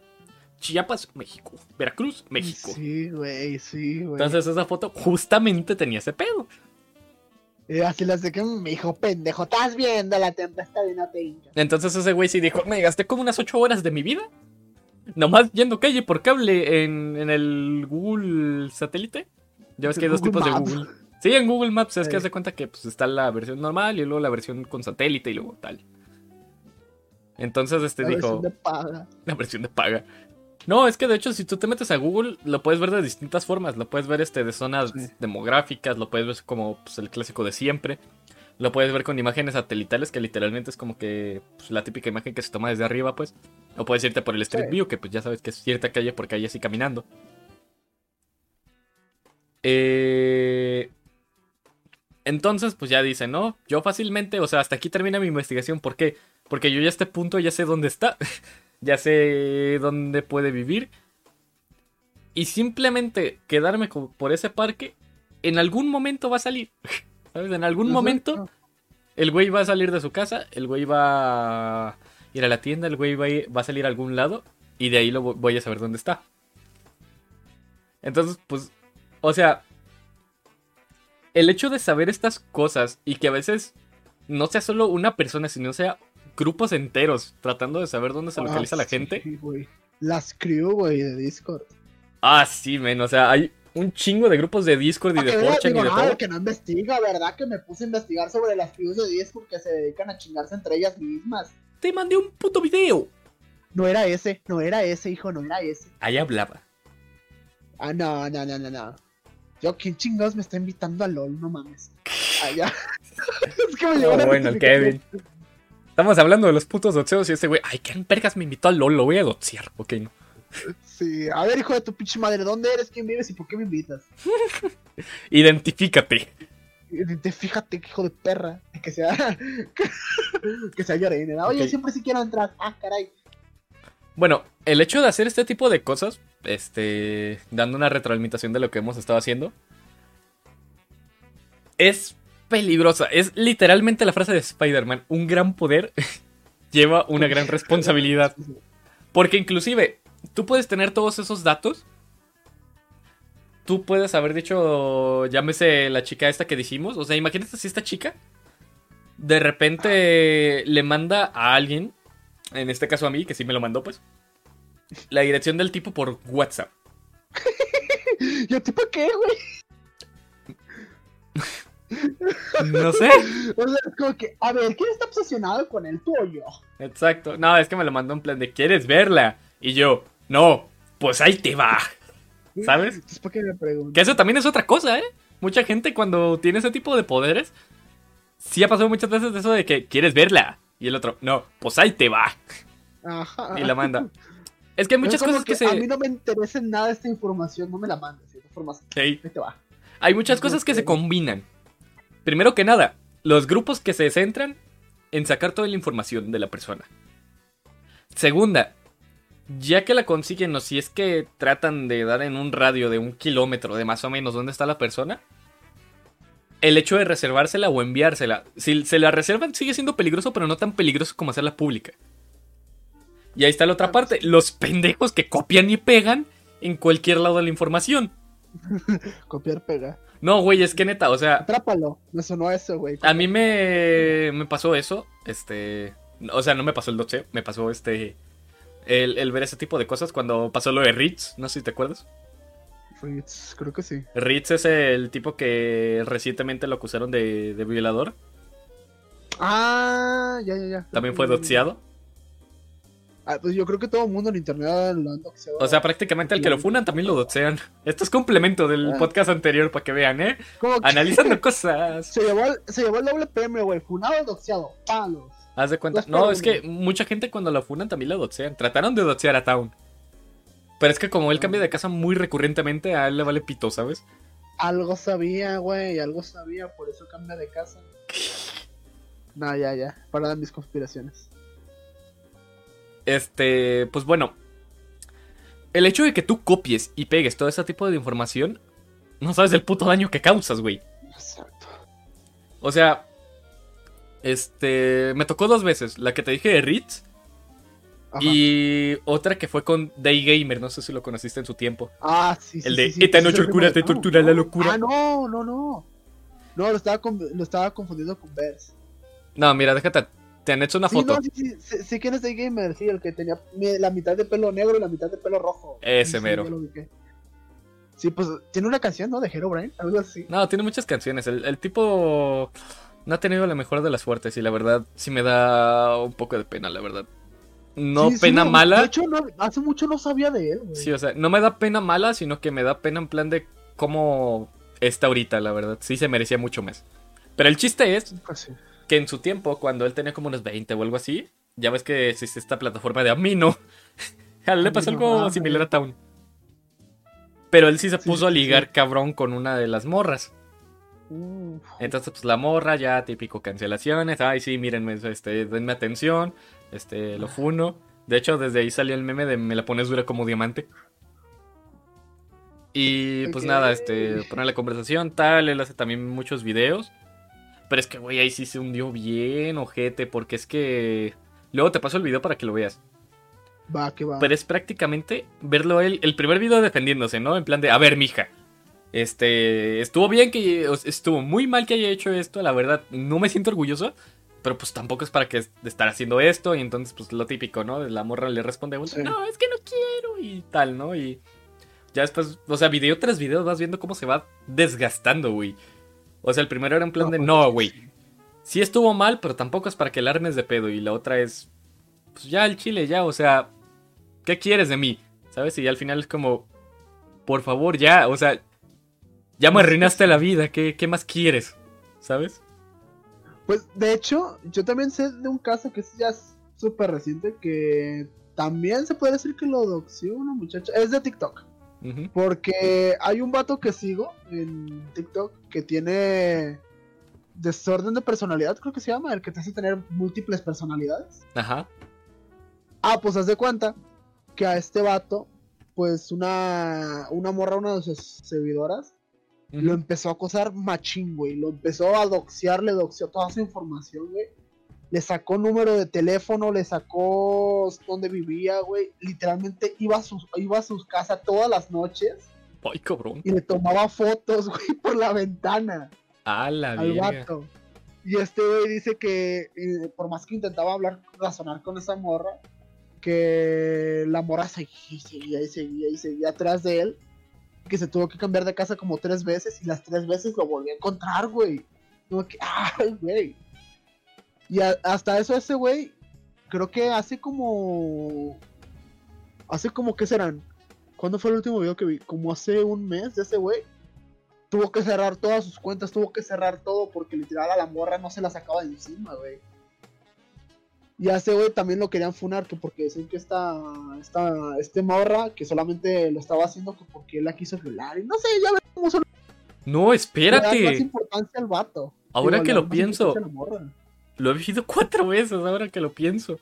Chiapas, México. Veracruz, México. Sí, güey, sí, güey. Entonces esa foto justamente tenía ese pedo. Y así las de que me dijo, pendejo, estás viendo la tempestad y no te hinchas. Entonces ese güey sí dijo, me gasté como unas 8 horas de mi vida. Nomás yendo calle por cable en, en el Google satélite. Ya ves que hay dos tipos Maps. de Google. Sí, en Google Maps es que Sí. hace cuenta que pues, está la versión normal y luego la versión con satélite y luego tal. Entonces este La dijo, versión de paga. la versión de paga. No, es que de hecho si tú te metes a Google lo puedes ver de distintas formas. Lo puedes ver este de zonas Sí. demográficas, lo puedes ver como pues, el clásico de siempre. Lo puedes ver con imágenes satelitales que literalmente es como que pues, la típica imagen que se toma desde arriba, pues. O puedes irte por el Street Sí. View, que pues ya sabes que es cierta calle por calle así caminando. Eh... Entonces, pues ya dice, ¿no? Yo fácilmente, o sea, hasta aquí termina mi investigación. ¿Por qué? Porque yo ya a este punto ya sé dónde está. ya sé dónde puede vivir. Y simplemente quedarme por ese parque, en algún momento va a salir. ¿Sabes? En algún momento el güey va a salir de su casa, el güey va a ir a la tienda, el güey va a, ir- va a salir a algún lado y de ahí lo vo- voy a saber dónde está. Entonces, pues, o sea, el hecho de saber estas cosas y que a veces no sea solo una persona, sino sea grupos enteros tratando de saber dónde se localiza Ah, la sí, gente. Las crew, güey, de Discord. Ah, sí, men, o sea, hay un chingo de grupos de Discord y de 4chan y de todo. que no investiga, ¿verdad? Que me puse a investigar sobre las crews de Discord que se dedican a chingarse entre ellas mismas. Te mandé un puto video. No era ese, no era ese, hijo, no era ese. Ahí hablaba. Ah, no, no, no, no, no. Yo, ¿quién chingados me está invitando a LOL? No mames. Ya. es que me Oh, una bueno, el. Kevin. Estamos hablando de los putos doceos y ese güey, ay, ¿qué vergas me invitó a LOL? Lo voy a docear. Ok, no. Sí, a ver, hijo de tu pinche madre, ¿dónde eres? ¿Quién vives y por qué me invitas? Identifícate. Y te- Fíjate, hijo de perra, que sea, que sea Llorena. ¿no? Oye, siempre sí quiero entrar. Ah, caray. Bueno, el hecho de hacer este tipo de cosas, este, dando una retroalimentación de lo que hemos estado haciendo, es peligrosa. Es literalmente la frase de Spider-Man, un gran poder lleva una gran responsabilidad. Porque inclusive, tú puedes tener todos esos datos. Tú puedes haber dicho, llámese la chica esta que dijimos. O sea, imagínate si esta chica de repente le manda a alguien, en este caso a mí, que sí me lo mandó pues, la dirección del tipo por WhatsApp. ¿Yo tipo qué, güey? No sé. O sea, es como que, a ver, ¿quién está obsesionado con el pollo? Exacto. No, es que me lo mandó en plan de, ¿quieres verla? Y yo, no, pues ahí te va. ¿Sabes? Entonces, ¿por qué me preguntas? Que eso también es otra cosa, ¿eh? Mucha gente cuando tiene ese tipo de poderes, sí ha pasado muchas veces de eso de que, ¿quieres verla? Y el otro, no, pues ahí te va. Ajá. Y la manda. Es que hay muchas cosas que, se. A mí no me interesa nada esta información, no me la mandes. De formas, ahí te va. Hay muchas cosas que se combinan. Primero que nada, los grupos que se centran en sacar toda la información de la persona. Segunda, ya que la consiguen o si es que tratan de dar en un radio de un kilómetro de más o menos dónde está la persona, el hecho de reservársela o enviársela, si se la reservan sigue siendo peligroso, pero no tan peligroso como hacerla pública. Y ahí está la otra parte, los pendejos que copian y pegan en cualquier lado de la información. Copiar, pega. No, güey, es que neta, o sea, Atrápalo. Me sonó eso, güey. a mí me, me pasó eso, este, o sea, no me pasó el doce, me pasó este, el, el ver ese tipo de cosas cuando pasó lo de Ritz, no sé si te acuerdas. Fritz, creo que sí. Ritz es el tipo que recientemente lo acusaron de, de violador, Ah, ya, ya, ya. también fue doxeado. Ah, pues yo creo que todo el mundo en internet lo han doxeado. O sea, prácticamente al que lo funan también lo doxean. Esto es complemento del Ah. podcast anterior para que vean, ¿eh? Que Analizando cosas. Se llevó, el, se llevó el doble premio, güey. Funado doxeado. Palos. Haz de cuenta. No, es que mucha gente cuando lo funan también lo doxean. Trataron de doxear a Town. Pero es que como él cambia de casa muy recurrentemente, a él le vale pito, ¿sabes? Algo sabía, güey. Algo sabía. Por eso cambia de casa. No, ya, ya. Para mis conspiraciones. Este, pues bueno. El hecho de que tú copies y pegues todo ese tipo de información, no sabes el puto daño que causas, güey. Exacto. O sea, este, me tocó dos veces. La que te dije de Ritz Ajá. y otra que fue con Day Gamer, no sé si lo conociste en su tiempo. Ah, sí, sí. El de, sí, sí, "Esta sí, noche oscura te no, tortura la locura". Ah, no, no, no. No, lo estaba, con- lo estaba confundiendo con Bears. No, mira, déjate, te han hecho una Sí, foto. no, sí, sí, sí, sí, quién es el gamer, sí, el que tenía la mitad de pelo negro y la mitad de pelo rojo. Ese Sí, mero. Sí, pues tiene una canción, ¿no? De Herobrine, algo así. No, tiene muchas canciones. El, el tipo no ha tenido la mejor de las suertes y la verdad sí me da un poco de pena, la verdad. No Sí, sí, pena no, mala. De hecho, no, hace mucho no sabía de él, güey. Sí, o sea, no me da pena mala, sino que me da pena en plan de cómo está ahorita, la verdad. Sí se merecía mucho más. Pero el chiste es Pues que en su tiempo, cuando él tenía como unos 20 o algo así, ya ves que existe esta plataforma de Amino. A él le pasó Amino, algo ah, similar a Town. Pero él sí se Sí, puso a ligar cabrón con una de las morras. Uf. Entonces, pues la morra ya, típico cancelaciones. Ay, sí, mírenme, este, denme atención. Este, lo funo. De hecho, desde ahí salió el meme de me la pones dura como diamante. Y pues nada, este, poner la conversación, tal. Él hace también muchos videos. Pero es que, güey, ahí sí se hundió bien, ojete, porque es que. Luego te paso el video para que lo veas. Va, que va. Pero es prácticamente verlo él, el primer video defendiéndose, ¿no? En plan de, a ver, mija. Este, estuvo bien que, estuvo muy mal que haya hecho esto, la verdad, no me siento orgulloso. Pero pues tampoco es para que de estar haciendo esto. Y entonces, pues lo típico, ¿no? La morra le responde, Sí. no, es que no quiero y tal, ¿no? Y ya después, o sea, video tras video vas viendo cómo se va desgastando, güey. O sea, el primero era en plan No, de, pues, no, güey. sí. Estuvo mal, pero tampoco es para que la armes de pedo. Y la otra es, pues ya el chile, ya, o sea, ¿qué quieres de mí? ¿Sabes? Y al final es como, por favor, ya, o sea, ya me arruinaste la vida, ¿qué, qué más quieres? ¿Sabes? Pues de hecho, yo también sé de un caso que es ya súper reciente que también se puede decir que lo doxió una muchacha. Es de TikTok. Porque hay un vato que sigo en TikTok que tiene desorden de personalidad, creo que se llama, el que te hace tener múltiples personalidades. Ajá. Ah, pues haz de cuenta que a este vato, pues una, una morra, una de sus seguidoras, lo empezó a acosar machín, güey. Lo empezó a doxear, le doxeó toda su información, güey. Le sacó número de teléfono, le sacó dónde vivía, güey. Literalmente iba a su, iba a sus casas todas las noches Ay, cabrón. y le tomaba fotos, güey, por la ventana A la al vato. Y este güey dice que eh, por más que intentaba hablar, razonar con esa morra, que la morra seguía y seguía y seguía y seguía atrás de él. Que se tuvo que cambiar de casa como tres veces y las tres veces lo volvió a encontrar, güey. Como que, ay, güey. Y hasta eso ese güey, creo que hace como... Hace como, ¿qué serán? ¿Cuándo fue el último video que vi? Como hace un mes de ese güey tuvo que cerrar todas sus cuentas, tuvo que cerrar todo porque literal a la morra no se la sacaba de encima, güey. Y a ese güey también lo querían funar, que porque decían que esta, esta, este morra, que solamente lo estaba haciendo que porque él la quiso violar. Y no sé, ya ves cómo son. No, Le dan más espérate. importancia al vato. Ahora Digo, que lo pienso. Lo he vivido cuatro veces ahora que lo pienso.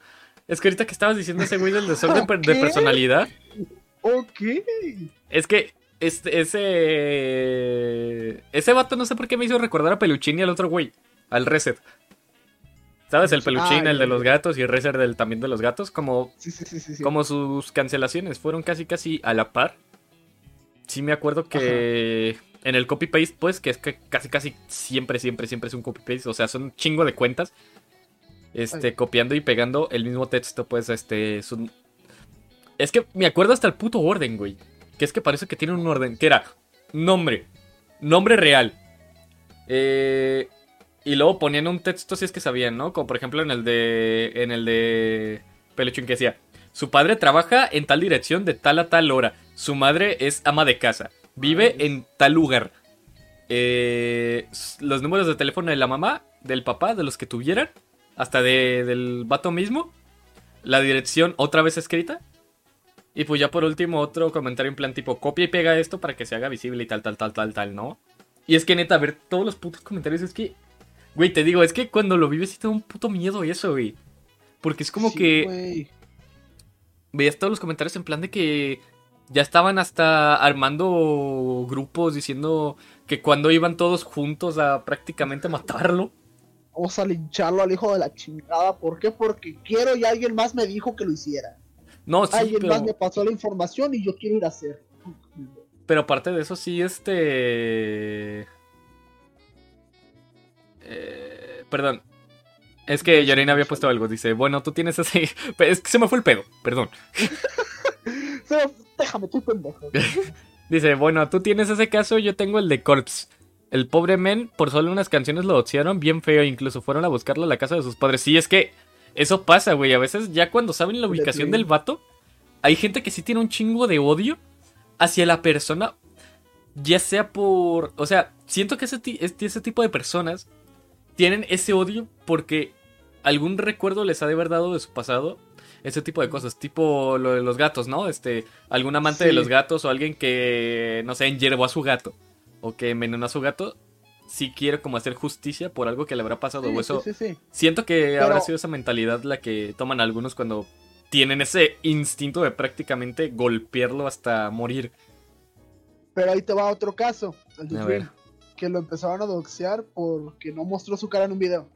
Es que ahorita que estabas diciendo ese güey del desorden de personalidad. Ok. Es que este, ese. Ese vato no sé por qué me hizo recordar a Peluchín y al otro güey. Al Reset. ¿Sabes? El Peluchín, Ah, el de los gatos y el Reset del, también de los gatos. Como, Sí, sí, sí, como sus cancelaciones fueron casi casi a la par. Sí me acuerdo que en el copy-paste, pues, que es que casi casi siempre, siempre, siempre es un copy-paste. O sea, son un chingo de cuentas. Este, Ay. copiando y pegando el mismo texto, pues, este, es un... Es que me acuerdo hasta el puto orden, güey. Que es que parece que tiene un orden. Que era nombre, nombre real. Eh, y luego ponían un texto si es que sabían, ¿no? Como por ejemplo en el de. En el de. Peluchín que decía. Su padre trabaja en tal dirección de tal a tal hora. Su madre es ama de casa. Vive en tal lugar. Eh, los números de teléfono de la mamá, del papá, de los que tuvieran. Hasta de- del vato mismo. La dirección otra vez escrita. Y pues ya por último otro comentario en plan tipo copia y pega esto para que se haga visible y tal, tal, tal, tal, tal, ¿no? Y es que neta, ver todos los putos comentarios es que... Güey, te digo, es que cuando lo vives sí te da un puto miedo eso, güey. Porque es como Sí, que güey. veías todos los comentarios en plan de que ya estaban hasta armando grupos diciendo que cuando iban todos juntos a prácticamente matarlo. Vamos a lincharlo al hijo de la chingada. ¿Por qué? Porque quiero y alguien más me dijo que lo hiciera. No, sí, alguien pero, más me pasó la información y yo quiero ir a hacer. pero aparte de eso sí, este... Eh, perdón. Es que Yorina había puesto algo. Dice, bueno, tú tienes ese... Es que se me fue el pedo, perdón. Déjame, estoy pendejo. Dice, bueno, tú tienes ese caso, yo tengo el de Corpse. El pobre men, por solo unas canciones lo doxearon bien feo, incluso fueron a buscarlo a la casa de sus padres. Sí, es que eso pasa, güey. A veces ya cuando saben la ubicación del vato, hay gente que sí tiene un chingo de odio hacia la persona. Ya sea por... O sea, siento que ese tipo de personas tienen ese odio porque algún recuerdo les ha de haber dado de su pasado. Ese tipo de cosas, tipo lo de los gatos, ¿no? Este, algún amante de los gatos o alguien que, no sé, enyerbó a su gato o que envenenó a su gato, sí quiere como hacer justicia por algo que le habrá pasado. o eso, sí, sí, sí. siento que Pero- habrá sido esa mentalidad la que toman algunos cuando tienen ese instinto de prácticamente golpearlo hasta morir. Pero ahí te va otro caso. A ver. Que lo empezaron a doxear porque no mostró su cara en un video.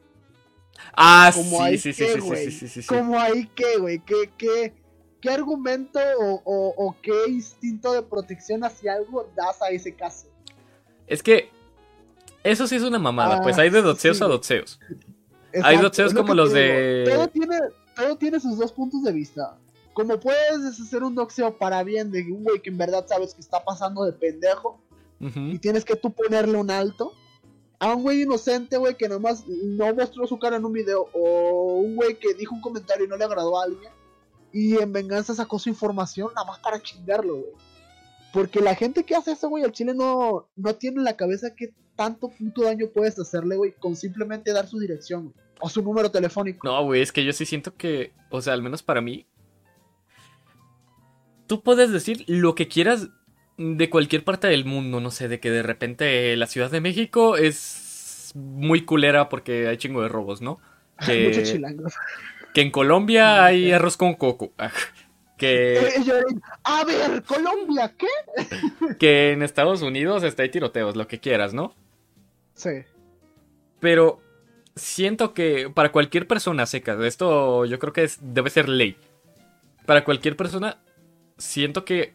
Ah, Como sí, sí, sí, qué, sí, sí, sí, sí, sí. ¿Cómo ahí qué, güey? ¿Qué, qué, qué argumento o, o- o qué instinto de protección hacia algo das a ese caso? Es que eso sí es una mamada, Ah, pues hay de doceos sí. a doceos. Hay doxeos como que los digo. de- Todo tiene, todo tiene sus dos puntos de vista. Como puedes hacer un doxeo para bien de un güey que en verdad sabes que está pasando de pendejo Y tienes que tú ponerle un alto. A un güey inocente, güey, que nomás no mostró su cara en un video. O un güey que dijo un comentario y no le agradó a alguien. Y en venganza sacó su información nada más para chingarlo, güey. Porque la gente que hace eso, güey, al chile no, no tiene en la cabeza que tanto puto daño puedes hacerle, güey, con simplemente dar su dirección güey, o su número telefónico. No, güey, es que yo sí siento que, o sea, al menos para mí, tú puedes decir lo que quieras de cualquier parte del mundo, no sé, de que de repente la Ciudad de México es muy culera porque hay chingo de robos, ¿no? Muchos Que, chilangos. que en Colombia hay arroz con coco. ah, Que, Eh, yo, a ver, Colombia, ¿qué? que en Estados Unidos está hay tiroteos, lo que quieras, ¿no? Sí. Pero siento que para cualquier persona seca, esto yo creo que es- debe ser ley. Para cualquier persona, siento que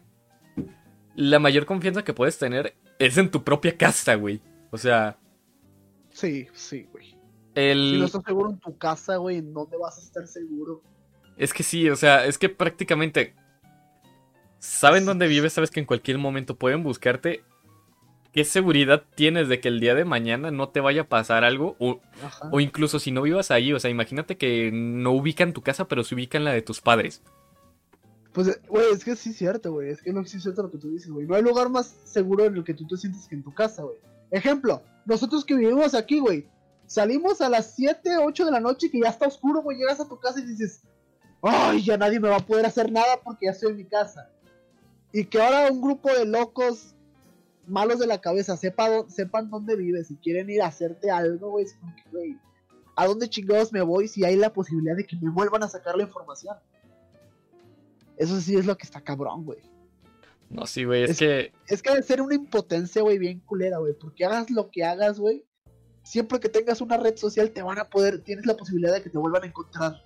la mayor confianza que puedes tener es en tu propia casa, güey. O sea, Sí, sí, güey. Si no estás seguro en tu casa, güey, ¿en dónde vas a estar seguro? Es que sí, o sea, es que prácticamente saben dónde vives, sabes que en cualquier momento pueden buscarte. ¿Qué seguridad tienes de que el día de mañana no te vaya a pasar algo? O, o incluso si no vivas ahí, o sea, imagínate que no ubican tu casa, pero se ubican la de tus padres. Pues, güey, es que sí es cierto, güey. Es que no es cierto lo que tú dices, güey. No hay lugar más seguro en el que tú te sientes que en tu casa, güey. Ejemplo, nosotros que vivimos aquí, güey. Salimos a las 7, 8 de la noche que ya está oscuro, güey. Llegas a tu casa y dices, ay, ya nadie me va a poder hacer nada porque ya estoy en mi casa. Y que ahora un grupo de locos malos de la cabeza sepa, sepan dónde vives y quieren ir a hacerte algo, güey. Es como que, güey, ¿a dónde chingados me voy si hay la posibilidad de que me vuelvan a sacar la información? Eso sí es lo que está cabrón, güey. No, sí, güey, es, Es- que. Es que debe ser una impotencia, güey, bien culera, güey. Porque hagas lo que hagas, güey. Siempre que tengas una red social te van a poder, tienes la posibilidad de que te vuelvan a encontrar.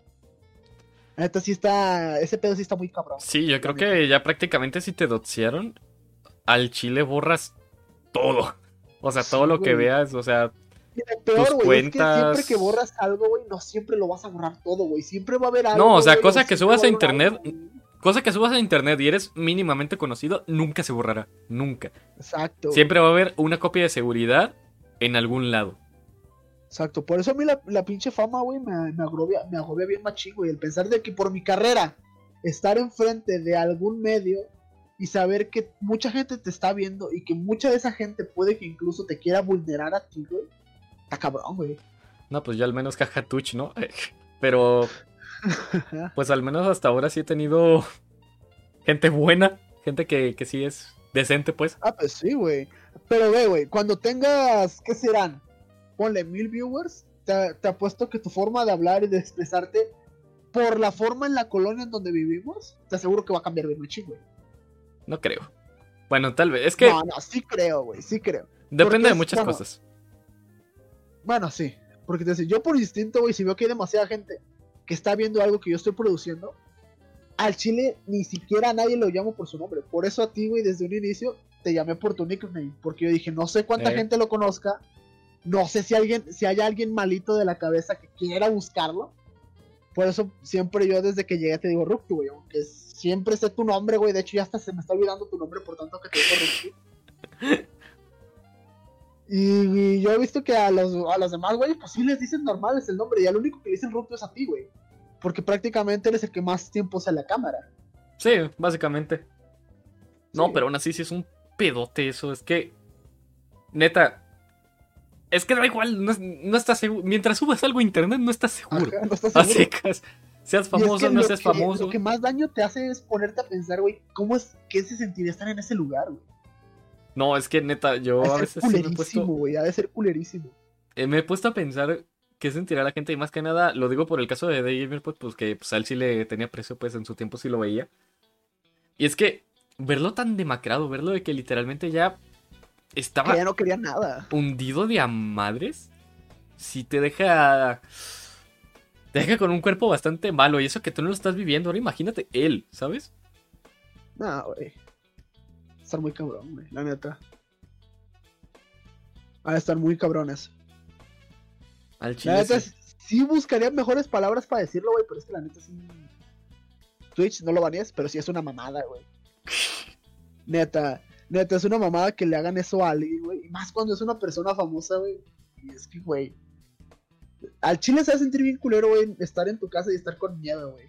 Neta sí está, ese pedo sí está muy cabrón. Sí, yo creo que ya prácticamente si te doxearon, al chile borras todo. O sea, Sí, todo lo que veas, o sea, peor, tus güey, es que cuentas- siempre que borras algo, güey, no siempre lo vas a borrar todo, güey. Siempre va a haber algo. No, o sea, güey, cosa que subas a internet, algo. Cosa que subas a internet y eres mínimamente conocido, nunca se borrará. Nunca. Exacto. Siempre va a haber una copia de seguridad en algún lado. Exacto, por eso a mí la, la pinche fama, güey, me, me, agobia, me agobia bien machín, güey. El pensar de que por mi carrera, estar enfrente de algún medio y saber que mucha gente te está viendo y que mucha de esa gente puede que incluso te quiera vulnerar a ti, güey. Está cabrón, güey. No, pues ya al menos caja Twitch, ¿no? Pero, pues al menos hasta ahora sí he tenido gente buena, gente que, que sí es decente, pues. ah, pues sí, güey. Pero ve, güey, cuando tengas, ¿qué serán? Ponle mil viewers, te, te apuesto que tu forma de hablar y de expresarte por la forma en la colonia en donde vivimos, te aseguro que va a cambiar bien machín, güey. No creo. Bueno, tal vez. Es que No, no, sí creo, güey, sí creo. depende de muchas bueno, cosas. Bueno, sí. Porque te dice, yo por instinto, güey, si veo que hay demasiada gente que está viendo algo que yo estoy produciendo, al chile ni siquiera a nadie lo llamo por su nombre. Por eso a ti, güey, desde un inicio te llamé por tu nickname. Porque yo dije, no sé cuánta Eh. gente lo conozca. No sé si alguien, si hay alguien malito de la cabeza que quiera buscarlo. Por eso siempre yo desde que llegué te digo Ruptu, güey. Aunque siempre sé tu nombre, güey. De hecho ya hasta se me está olvidando tu nombre por tanto que te digo Ruptu. Y, yo he visto que a los, a los demás, güey, pues sí les dicen normales el nombre. Y al único que le dicen Ruptu es a ti, güey. Porque prácticamente eres el que más tiempo usa la cámara. Sí, básicamente. No, Sí. pero aún así sí es un pedote eso. Es que. Neta. Es que da igual, no, es- no estás seguro. Mientras subas algo a internet, no estás seguro. Ajá, no estás seguro. secas. Seas es famoso, que no seas que- famoso. Lo que más daño te hace es ponerte a pensar, güey, ¿cómo es que se sentiría estar en ese lugar, güey? No, es que neta, yo a veces sí me he puesto. ha de ser culerísimo. eh, me he puesto a pensar qué sentirá la gente. Y más que nada, lo digo por el caso de Day Gamer, pues, pues que pues, a él sí le tenía precio, pues en su tiempo sí lo veía. Y es que verlo tan demacrado, verlo de que literalmente ya estaba Que ya no quería nada. hundido de a madres, si te deja. Te deja con un cuerpo bastante malo. Y eso que tú no lo estás viviendo. Ahora imagínate él, ¿sabes? No, güey. Estar muy cabrón, güey, la neta. Va a estar muy cabrones. Al La chile. neta, sí. sí buscaría mejores palabras para decirlo, güey, pero es que la neta sí. Twitch, no lo banees, pero sí es una mamada, güey. Neta, neta, es una mamada que le hagan eso a alguien, güey. Y más cuando es una persona famosa, güey. Y es que, güey. Al chile se va a sentir bien culero, güey, estar en tu casa y estar con miedo, güey.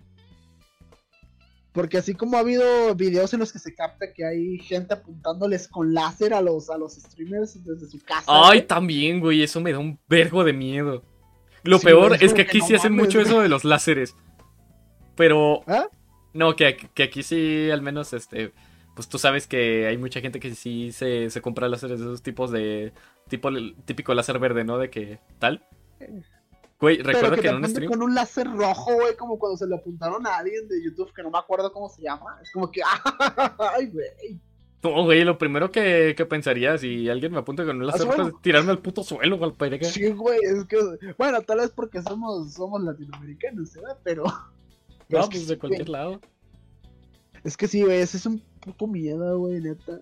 Porque así como ha habido videos en los que se capta que hay gente apuntándoles con láser a los, a los streamers desde su casa. Ay, güey. también, güey. Eso me da un vergo de miedo. Lo Sí, peor es que que aquí no sí hacen mames, mucho güey. eso de los láseres. Pero. ¿Ah? No, que, que aquí sí, al menos, este. Pues tú sabes que hay mucha gente que sí se, se compra láseres de esos tipos de. Tipo, típico láser verde, ¿no? De que tal. Güey, recuerdo que que te en un apunte stream. con un láser rojo, güey, como cuando se le apuntaron a alguien de YouTube que no me acuerdo cómo se llama. Es como que, ay, güey. No, güey, lo primero que, que pensaría si alguien me apunta con un láser rojo es tirarme al puto suelo, al pereque. Sí, güey, es que, bueno, tal vez porque somos, somos latinoamericanos, ¿verdad? Pero, pero No, es que pues sí, de cualquier güey. lado. Es que sí, güey, ese es un puto miedo, güey, neta.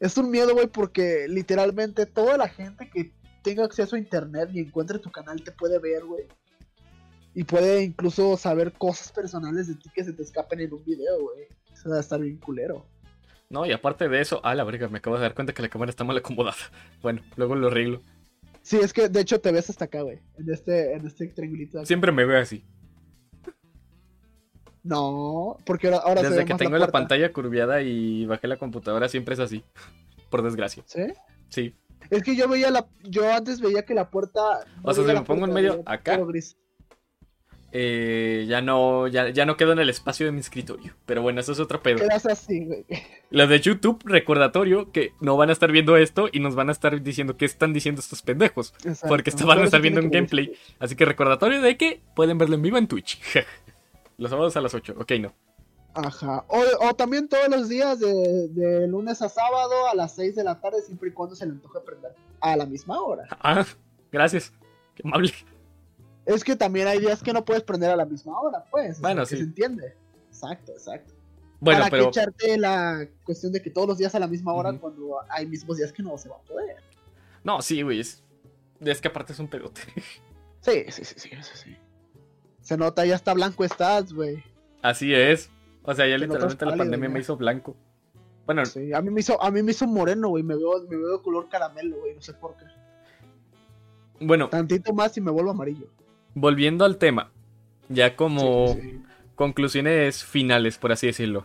Es un miedo, güey, porque literalmente toda la gente que tenga acceso a internet y encuentre tu canal te puede ver, güey. Y puede incluso saber cosas personales de ti que se te escapen en un video, güey. Eso va a estar bien culero. No, y aparte de eso, ah, la verga, me acabo de dar cuenta que la cámara está mal acomodada. Bueno, luego lo arreglo. Sí, es que de hecho te ves hasta acá, güey. En este, en este triangulito. acá. Siempre me veo así. No, porque ahora, ahora se Desde ve que más tengo la la, pantalla curviada y bajé la computadora, siempre es así. Por desgracia. ¿Sí? Sí. Es que yo veía la. Yo antes veía que la puerta. O sea, si me pongo en medio, acá. gris. Eh, ya no, ya, ya no quedo en el espacio de mi escritorio. Pero bueno, eso es otro pedo. Quedas así, güey. Los de YouTube, recordatorio que no van a estar viendo esto y nos van a estar diciendo qué están diciendo estos pendejos. Exacto. Porque esta van a estar viendo que gameplay. Así que recordatorio de que pueden verlo en vivo en Twitch. Los sábados a las 8. Ok, no. Ajá. O, o también todos los días, de, de lunes a sábado, a las 6 de la tarde, siempre y cuando se le antoje prender. A la misma hora. Ah, gracias. Qué amable. Es que también hay días que no puedes prender a la misma hora, pues. Bueno, que sí. se entiende. Exacto, exacto. Bueno, Para pero. que echarte la cuestión de que todos los días a la misma hora, cuando hay mismos días que no se va a poder. No, sí, güey. Es... es que aparte es un pedote. Sí, sí, sí, sí, sí, sí. Se nota, ya está blanco estás, güey. Así es. O sea, ya literalmente la pálido, pandemia me hizo blanco. Bueno, Sí, a mí me hizo, a mí me hizo moreno, güey. Me veo, me veo de color caramelo, güey. No sé por qué. bueno, Tantito más y me vuelvo amarillo. volviendo al tema. Ya como Sí, sí. conclusiones finales, por así decirlo.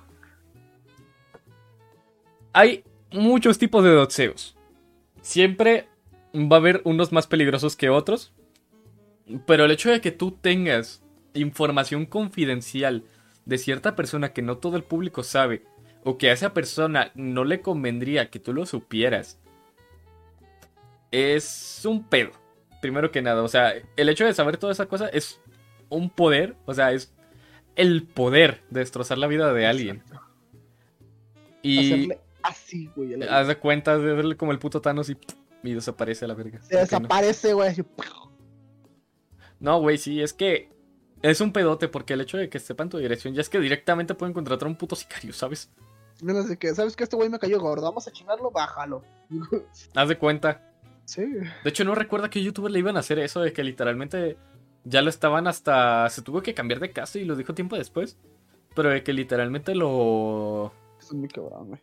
Hay muchos tipos de doxeos. Siempre va a haber unos más peligrosos que otros. Pero el hecho de que tú tengas información confidencial de cierta persona que no todo el público sabe, o que a esa persona no le convendría que tú lo supieras, es un pedo. Primero que nada, o sea, el hecho de saber toda esa cosa es un poder, o sea, es el poder de destrozar la vida de alguien. Exacto. Y Hacerle así, güey. haz de cuenta de verle como el puto Thanos y, y desaparece a la verga. Se desaparece, güey. No, güey, sí, es que es un pedote porque el hecho de que sepan tu dirección ya es que directamente pueden contratar a un puto sicario, ¿sabes? Menos de que, ¿sabes que Este güey me cayó gordo. Vamos a chingarlo, bájalo. Haz de cuenta. sí. De hecho, no recuerda que youtuber le iban a hacer eso de que literalmente ya lo estaban hasta. Se tuvo que cambiar de casa y lo dijo tiempo después. Pero de que literalmente lo. Es muy cabrón, güey.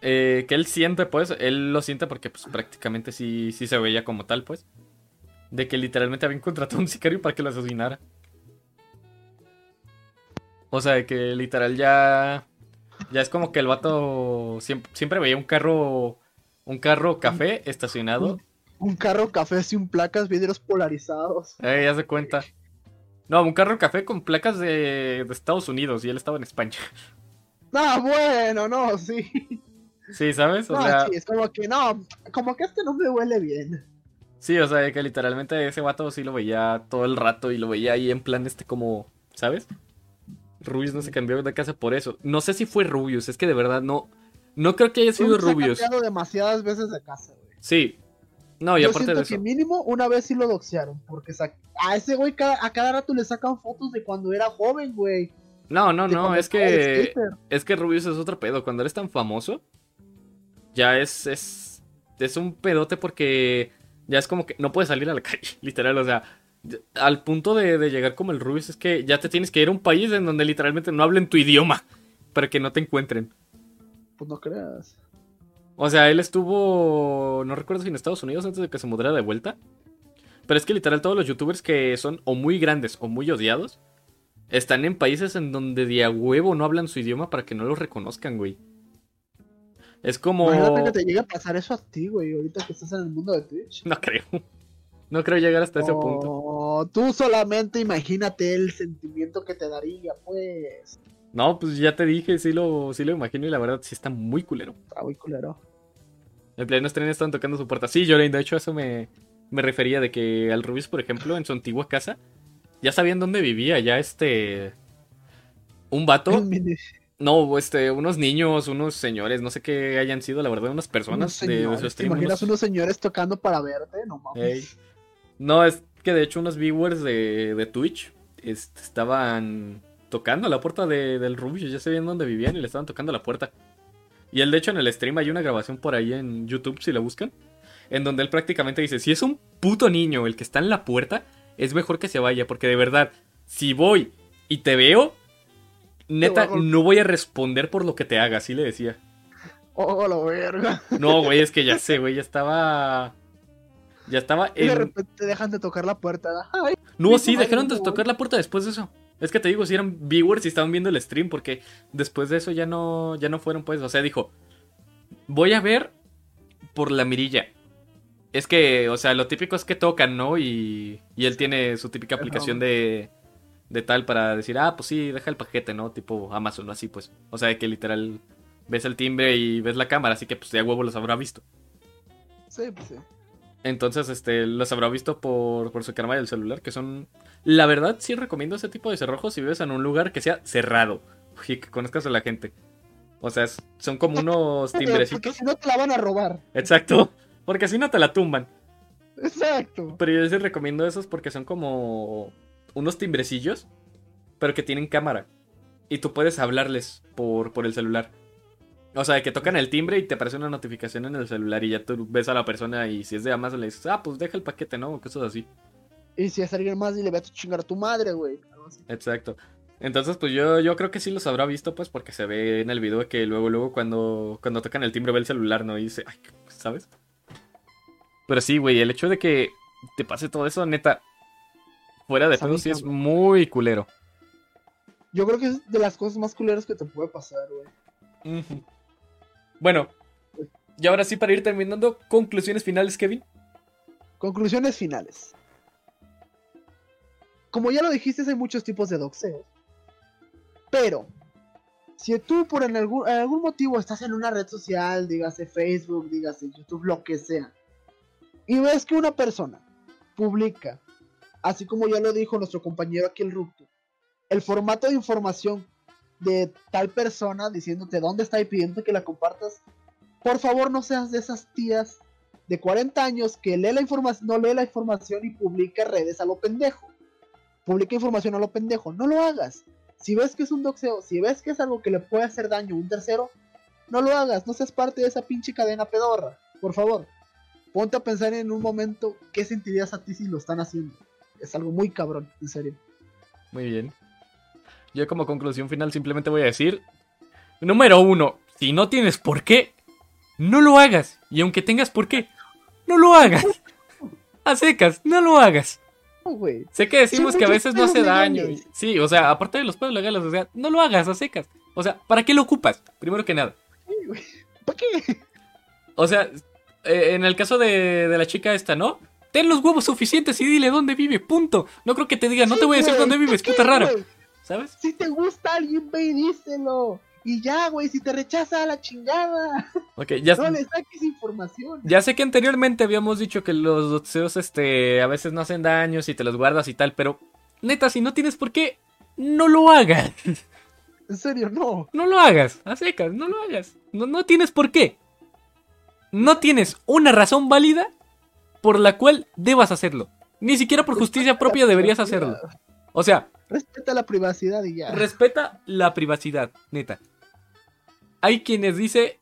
eh, que él siente, pues. Él lo siente porque, pues, prácticamente sí, sí se veía como tal, pues. De que literalmente habían contratado a un sicario para que lo asesinara. O sea, de que literal ya. Ya es como que el vato siempre, siempre veía un carro. Un carro café estacionado. Un carro café sin placas, vidrios polarizados. Eh, ya se cuenta. No, un carro café con placas de, de Estados Unidos y él estaba en España. No, bueno, no, sí. Sí, ¿sabes? O No, sea, sí, es como que no, como que este no me huele bien. sí, o sea, que literalmente ese vato sí lo veía todo el rato y lo veía ahí en plan este como, ¿sabes? Rubius no se cambió de casa por eso. No sé si fue Rubius, es que de verdad no no creo que haya sido Rubius ha Rubius. cambiado demasiadas veces de casa, güey. Sí. No, y Yo aparte de que eso. mínimo una vez sí lo doxearon, porque a ese güey cada- a cada rato le sacan fotos de cuando era joven, güey. No, no, de no, es que es que Rubius es otro pedo. Cuando eres tan famoso, ya es, es, es un pedote porque ya es como que no puedes salir a la calle, literal. O sea, al punto de, de llegar como el Rubius es que ya te tienes que ir a un país en donde literalmente no hablen tu idioma para que no te encuentren. Pues no creas. O sea, él estuvo, no recuerdo si en Estados Unidos antes de que se mudara de vuelta. Pero es que literal todos los youtubers que son o muy grandes o muy odiados están en países en donde de a huevo no hablan su idioma para que no los reconozcan, güey. Es como... Imagínate que te llegue a pasar eso a ti, güey, ahorita que estás en el mundo de Twitch. No creo. No creo llegar hasta ese punto. Oh, tú solamente imagínate el sentimiento que te daría, pues. No, pues ya te dije, sí lo, sí lo imagino y la verdad sí está muy culero. Está muy culero. En pleno estreno están tocando su puerta. Sí, Jorin, de hecho, eso me, me refería de que al Rubius, por ejemplo, en su antigua casa, ya sabían dónde vivía, ya este. Un vato. No, este, unos niños, unos señores, no sé qué hayan sido, la verdad, unas personas unos de, de su señores, ¿Te stream. imaginas unos- unos señores tocando para verte? No mames. Ey. No, es que de hecho unos viewers de, de Twitch este, estaban tocando la puerta de- del Rubius, ya sabían dónde vivían y le estaban tocando la puerta. Y él, de hecho, en el stream hay una grabación por ahí en YouTube, si la buscan, en donde él prácticamente dice, si es un puto niño el que está en la puerta, es mejor que se vaya, porque de verdad, si voy y te veo, neta, voy no voy a responder por lo que te haga, así le decía. Oh, la verga. No, güey, es que ya sé, güey, ya estaba... Ya estaba Y de en... repente dejan de tocar la puerta. Ay, No, Sí, dejaron de tocar la puerta después de eso. Es que te digo, si eran viewers y estaban viendo el stream, porque después de eso ya no, ya no fueron, pues. O sea, dijo, voy a ver por la mirilla. Es que, o sea, lo típico es que tocan, ¿no? Y, y él tiene su típica aplicación de, de tal para decir, ah, pues sí, deja el paquete, ¿no? Tipo Amazon o así, pues. O sea, que literal ves el timbre y ves la cámara, así que pues ya huevo los habrá visto. Sí, pues sí. Entonces, este, los habrá visto por, por su cámara del celular, que son... La verdad, sí recomiendo ese tipo de cerrojos si vives en un lugar que sea cerrado y que conozcas a la gente. O sea, son como unos Porque timbrecitos. si no te la van a robar. Exacto, porque si no te la tumban. Exacto. Pero yo sí recomiendo esos porque son como unos timbrecillos, pero que tienen cámara. Y tú puedes hablarles por, por el celular. O sea, que tocan el timbre y te aparece una notificación en el celular y ya tú ves a la persona y si es de Amazon le dices, ah, pues deja el paquete, ¿no? O cosas así. Y si es alguien más, dile, ve a chingar a tu madre, güey. Exacto. Entonces, pues yo, yo creo que sí los habrá visto, pues, porque se ve en el video que luego, luego cuando, cuando tocan el timbre ve el celular, ¿no? Y dice, ay, ¿sabes? Pero sí, güey, el hecho de que te pase todo eso, neta, fuera de bien sí es muy culero. Yo creo que es de las cosas más culeras que te puede pasar, güey. Ujú. Bueno, y ahora sí, para ir terminando, conclusiones finales, Kevin. Conclusiones finales. Como ya lo dijiste, hay muchos tipos de doxeos. Pero, si tú por algún motivo estás en una red social, dígase Facebook, dígase YouTube, lo que sea, y ves que una persona publica, así como ya lo dijo nuestro compañero aquí el Rupto, el formato de información de tal persona diciéndote dónde está y pidiendo que la compartas, por favor no seas de esas tías de 40 años que lee la información, no lee la información y publica redes a lo pendejo. Publica información a lo pendejo. No lo hagas. Si ves que es un doxeo, si ves que es algo que le puede hacer daño a un tercero, no lo hagas. No seas parte de esa pinche cadena pedorra. Por favor, ponte a pensar en un momento qué sentirías a ti si lo están haciendo. Es algo muy cabrón, en serio. Muy bien. Yo como conclusión final simplemente voy a decir, número uno, si no tienes por qué, no lo hagas. Y aunque tengas por qué, no lo hagas. A secas, no lo hagas. No. Sé que decimos que a veces no hace daño. y- Sí, o sea, aparte de los pedos legales, o sea, no lo hagas a secas. O sea, ¿para qué lo ocupas? Primero que nada. ¿Para qué? O sea, eh, en el caso de, de la chica esta, ¿no? Ten los huevos suficientes y dile dónde vive, punto. No creo que te diga, no Sí, te voy a decir dónde ¿pa' vives, puta raro. ¿Sabes? Si te gusta alguien, ve y díselo. Y ya, güey, si te rechaza a la chingada. Ok, ya, No le saques información. ya sé que anteriormente habíamos dicho que los doxeos, este, a veces no hacen daño si te los guardas y tal, pero neta, si no tienes por qué, no lo hagas. En serio, no. No lo hagas, a secas, no lo hagas. No, no tienes por qué. No tienes una razón válida por la cual debas hacerlo. Ni siquiera por justicia propia deberías hacerlo. O sea, Respeta la privacidad y ya. respeta la privacidad, neta. Hay quienes dicen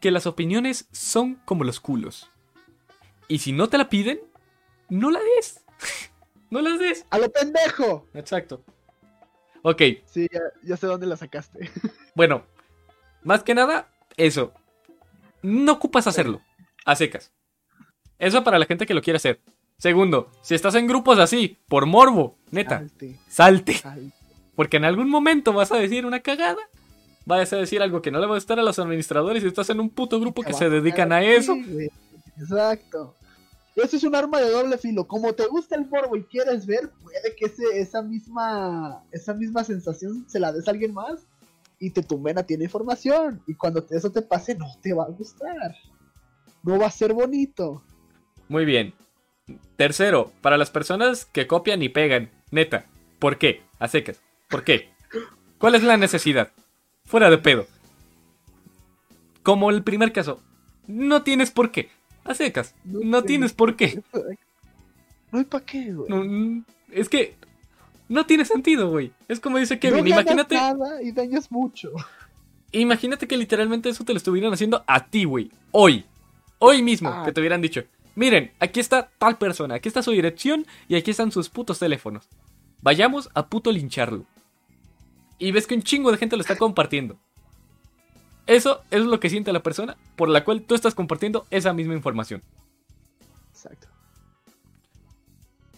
que las opiniones son como los culos. Y si no te la piden, no la des. no las des. ¡A lo pendejo! Exacto. Ok, Sí, ya, ya sé dónde la sacaste. Bueno, más que nada, eso. No ocupas hacerlo. A secas. Eso para la gente que lo quiere hacer. Segundo, si estás en grupos así, por morbo, neta, Salte, salte. salte. Porque en algún momento vas a decir una cagada. Vas a decir algo que no le va a gustar a los administradores y estás en un puto grupo que se dedican a eso. Exacto. Eso es un arma de doble filo. Como te gusta el morbo y quieres ver, puede que ese, esa misma esa misma sensación se la des a alguien más y te tumben a ti la información. Y cuando eso te pase, no te va a gustar. No va a ser bonito. Muy bien. Tercero, para las personas que copian y pegan, neta, ¿por qué? A secas. ¿Por qué? ¿Cuál es la necesidad? Fuera de pedo. Como el primer caso, no tienes por qué. A secas. No tienes por qué. No hay para qué, güey. No, mm, es que no tiene sentido, güey. Es como dice Kevin, no imagínate, nada y dañas mucho. imagínate que literalmente eso te lo estuvieran haciendo a ti, güey. Hoy. Hoy mismo, Ah. que te hubieran dicho. Miren, aquí está tal persona, aquí está su dirección y aquí están sus putos teléfonos. Vayamos a puto lincharlo. Y ves que un chingo de gente lo está compartiendo. Eso es lo que siente la persona por la cual tú estás compartiendo esa misma información. Exacto.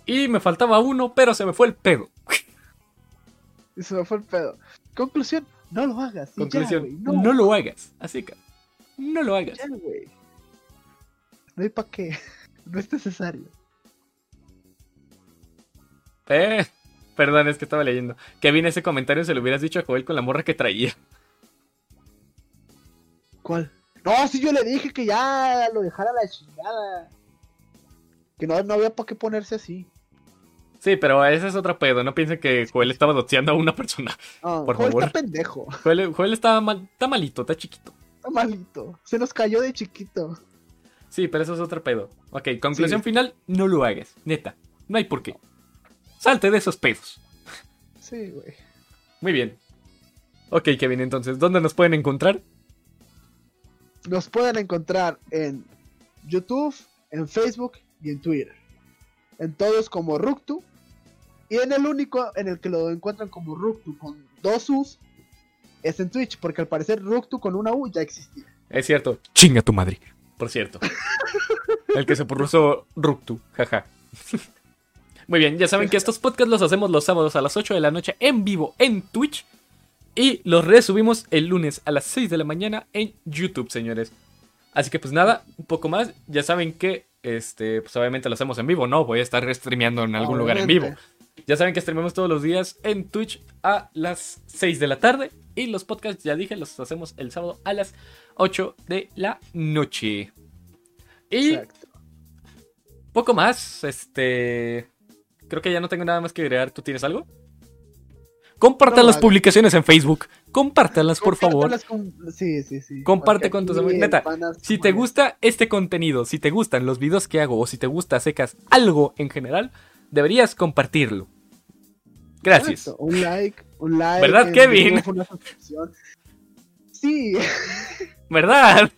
Y me faltaba uno, pero se me fue el pedo. Se me fue el pedo. Conclusión, no lo hagas. ya, Conclusión, no. no, lo hagas. Así que, no lo hagas. ya. No hay para qué. No es necesario. Eh, perdón, es que estaba leyendo. Kevin, ese comentario se lo hubieras dicho a Joel con la morra que traía. ¿Cuál? No, si yo le dije que ya lo dejara la chingada. Que no, no había para qué ponerse así. Sí, pero ese es otro pedo. No piensen que Joel estaba doteando a una persona. No, Por Joel favor. está pendejo. Joel, Joel está, mal, está malito, está chiquito. Está malito. Se nos cayó de chiquito. Sí, pero eso es otro pedo. Ok, conclusión Sí. final, no lo hagas. Neta, no hay por qué. Salte de esos pedos. Sí, güey. Muy bien. Ok, Kevin, entonces, ¿dónde nos pueden encontrar? Nos pueden encontrar en YouTube, en Facebook y en Twitter. En todos como Ruktu. Y en el único en el que lo encuentran como Ruktu con dos U's es en Twitch, porque al parecer Ruktu con una U ya existía. Es cierto. Chinga tu madre. Por cierto. El que se puso Ruktu, jaja. Muy bien, ya saben que estos podcasts los hacemos los sábados a las 8 de la noche en vivo en Twitch. Y los resubimos el lunes a las 6 de la mañana en YouTube, señores. Así que pues nada, un poco más. Ya saben que, este, pues obviamente lo hacemos en vivo, ¿no? Voy a estar streameando en algún lugar en vivo. Ya saben que streamamos todos los días en Twitch a las 6 de la tarde. Y los podcasts, ya dije, los hacemos el sábado a las 8 de la noche. Y Exacto. poco más. Este. Creo que ya no tengo nada más que agregar. ¿Tú tienes algo? Compartan No, las vale. publicaciones en Facebook. Compártanlas, por favor. Con- Sí, sí, sí. Comparte con tus amigos. Neta, Si te gusta este contenido, si te gustan los videos que hago o si te gusta secas algo en general, deberías compartirlo. Gracias. Un like, un like. ¿Verdad, Kevin? una. Sí, ¿Verdad?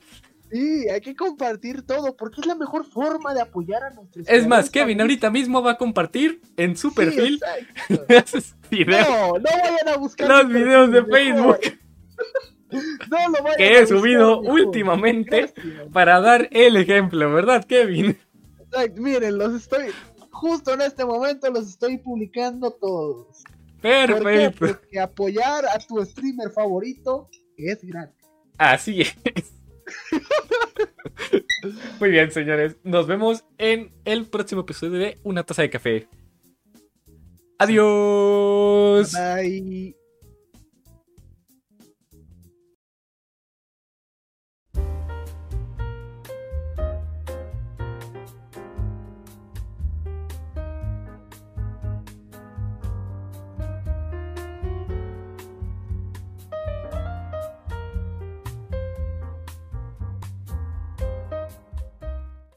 sí, hay que compartir todo porque es la mejor forma de apoyar a nuestros Es más, Kevin ahorita mismo va a compartir en su Sí, perfil videos, No, no vayan a buscar los videos de. Facebook No lo vayan que he subido últimamente Gracias. para dar el ejemplo, ¿verdad, Kevin? Exacto, Miren, los estoy. Justo en este momento los estoy publicando todos. ¿Por qué? Perfecto. Porque apoyar a tu streamer favorito es gratis. Así es. Muy bien, señores. Nos vemos en el próximo episodio de Una taza de café. Adiós. Bye.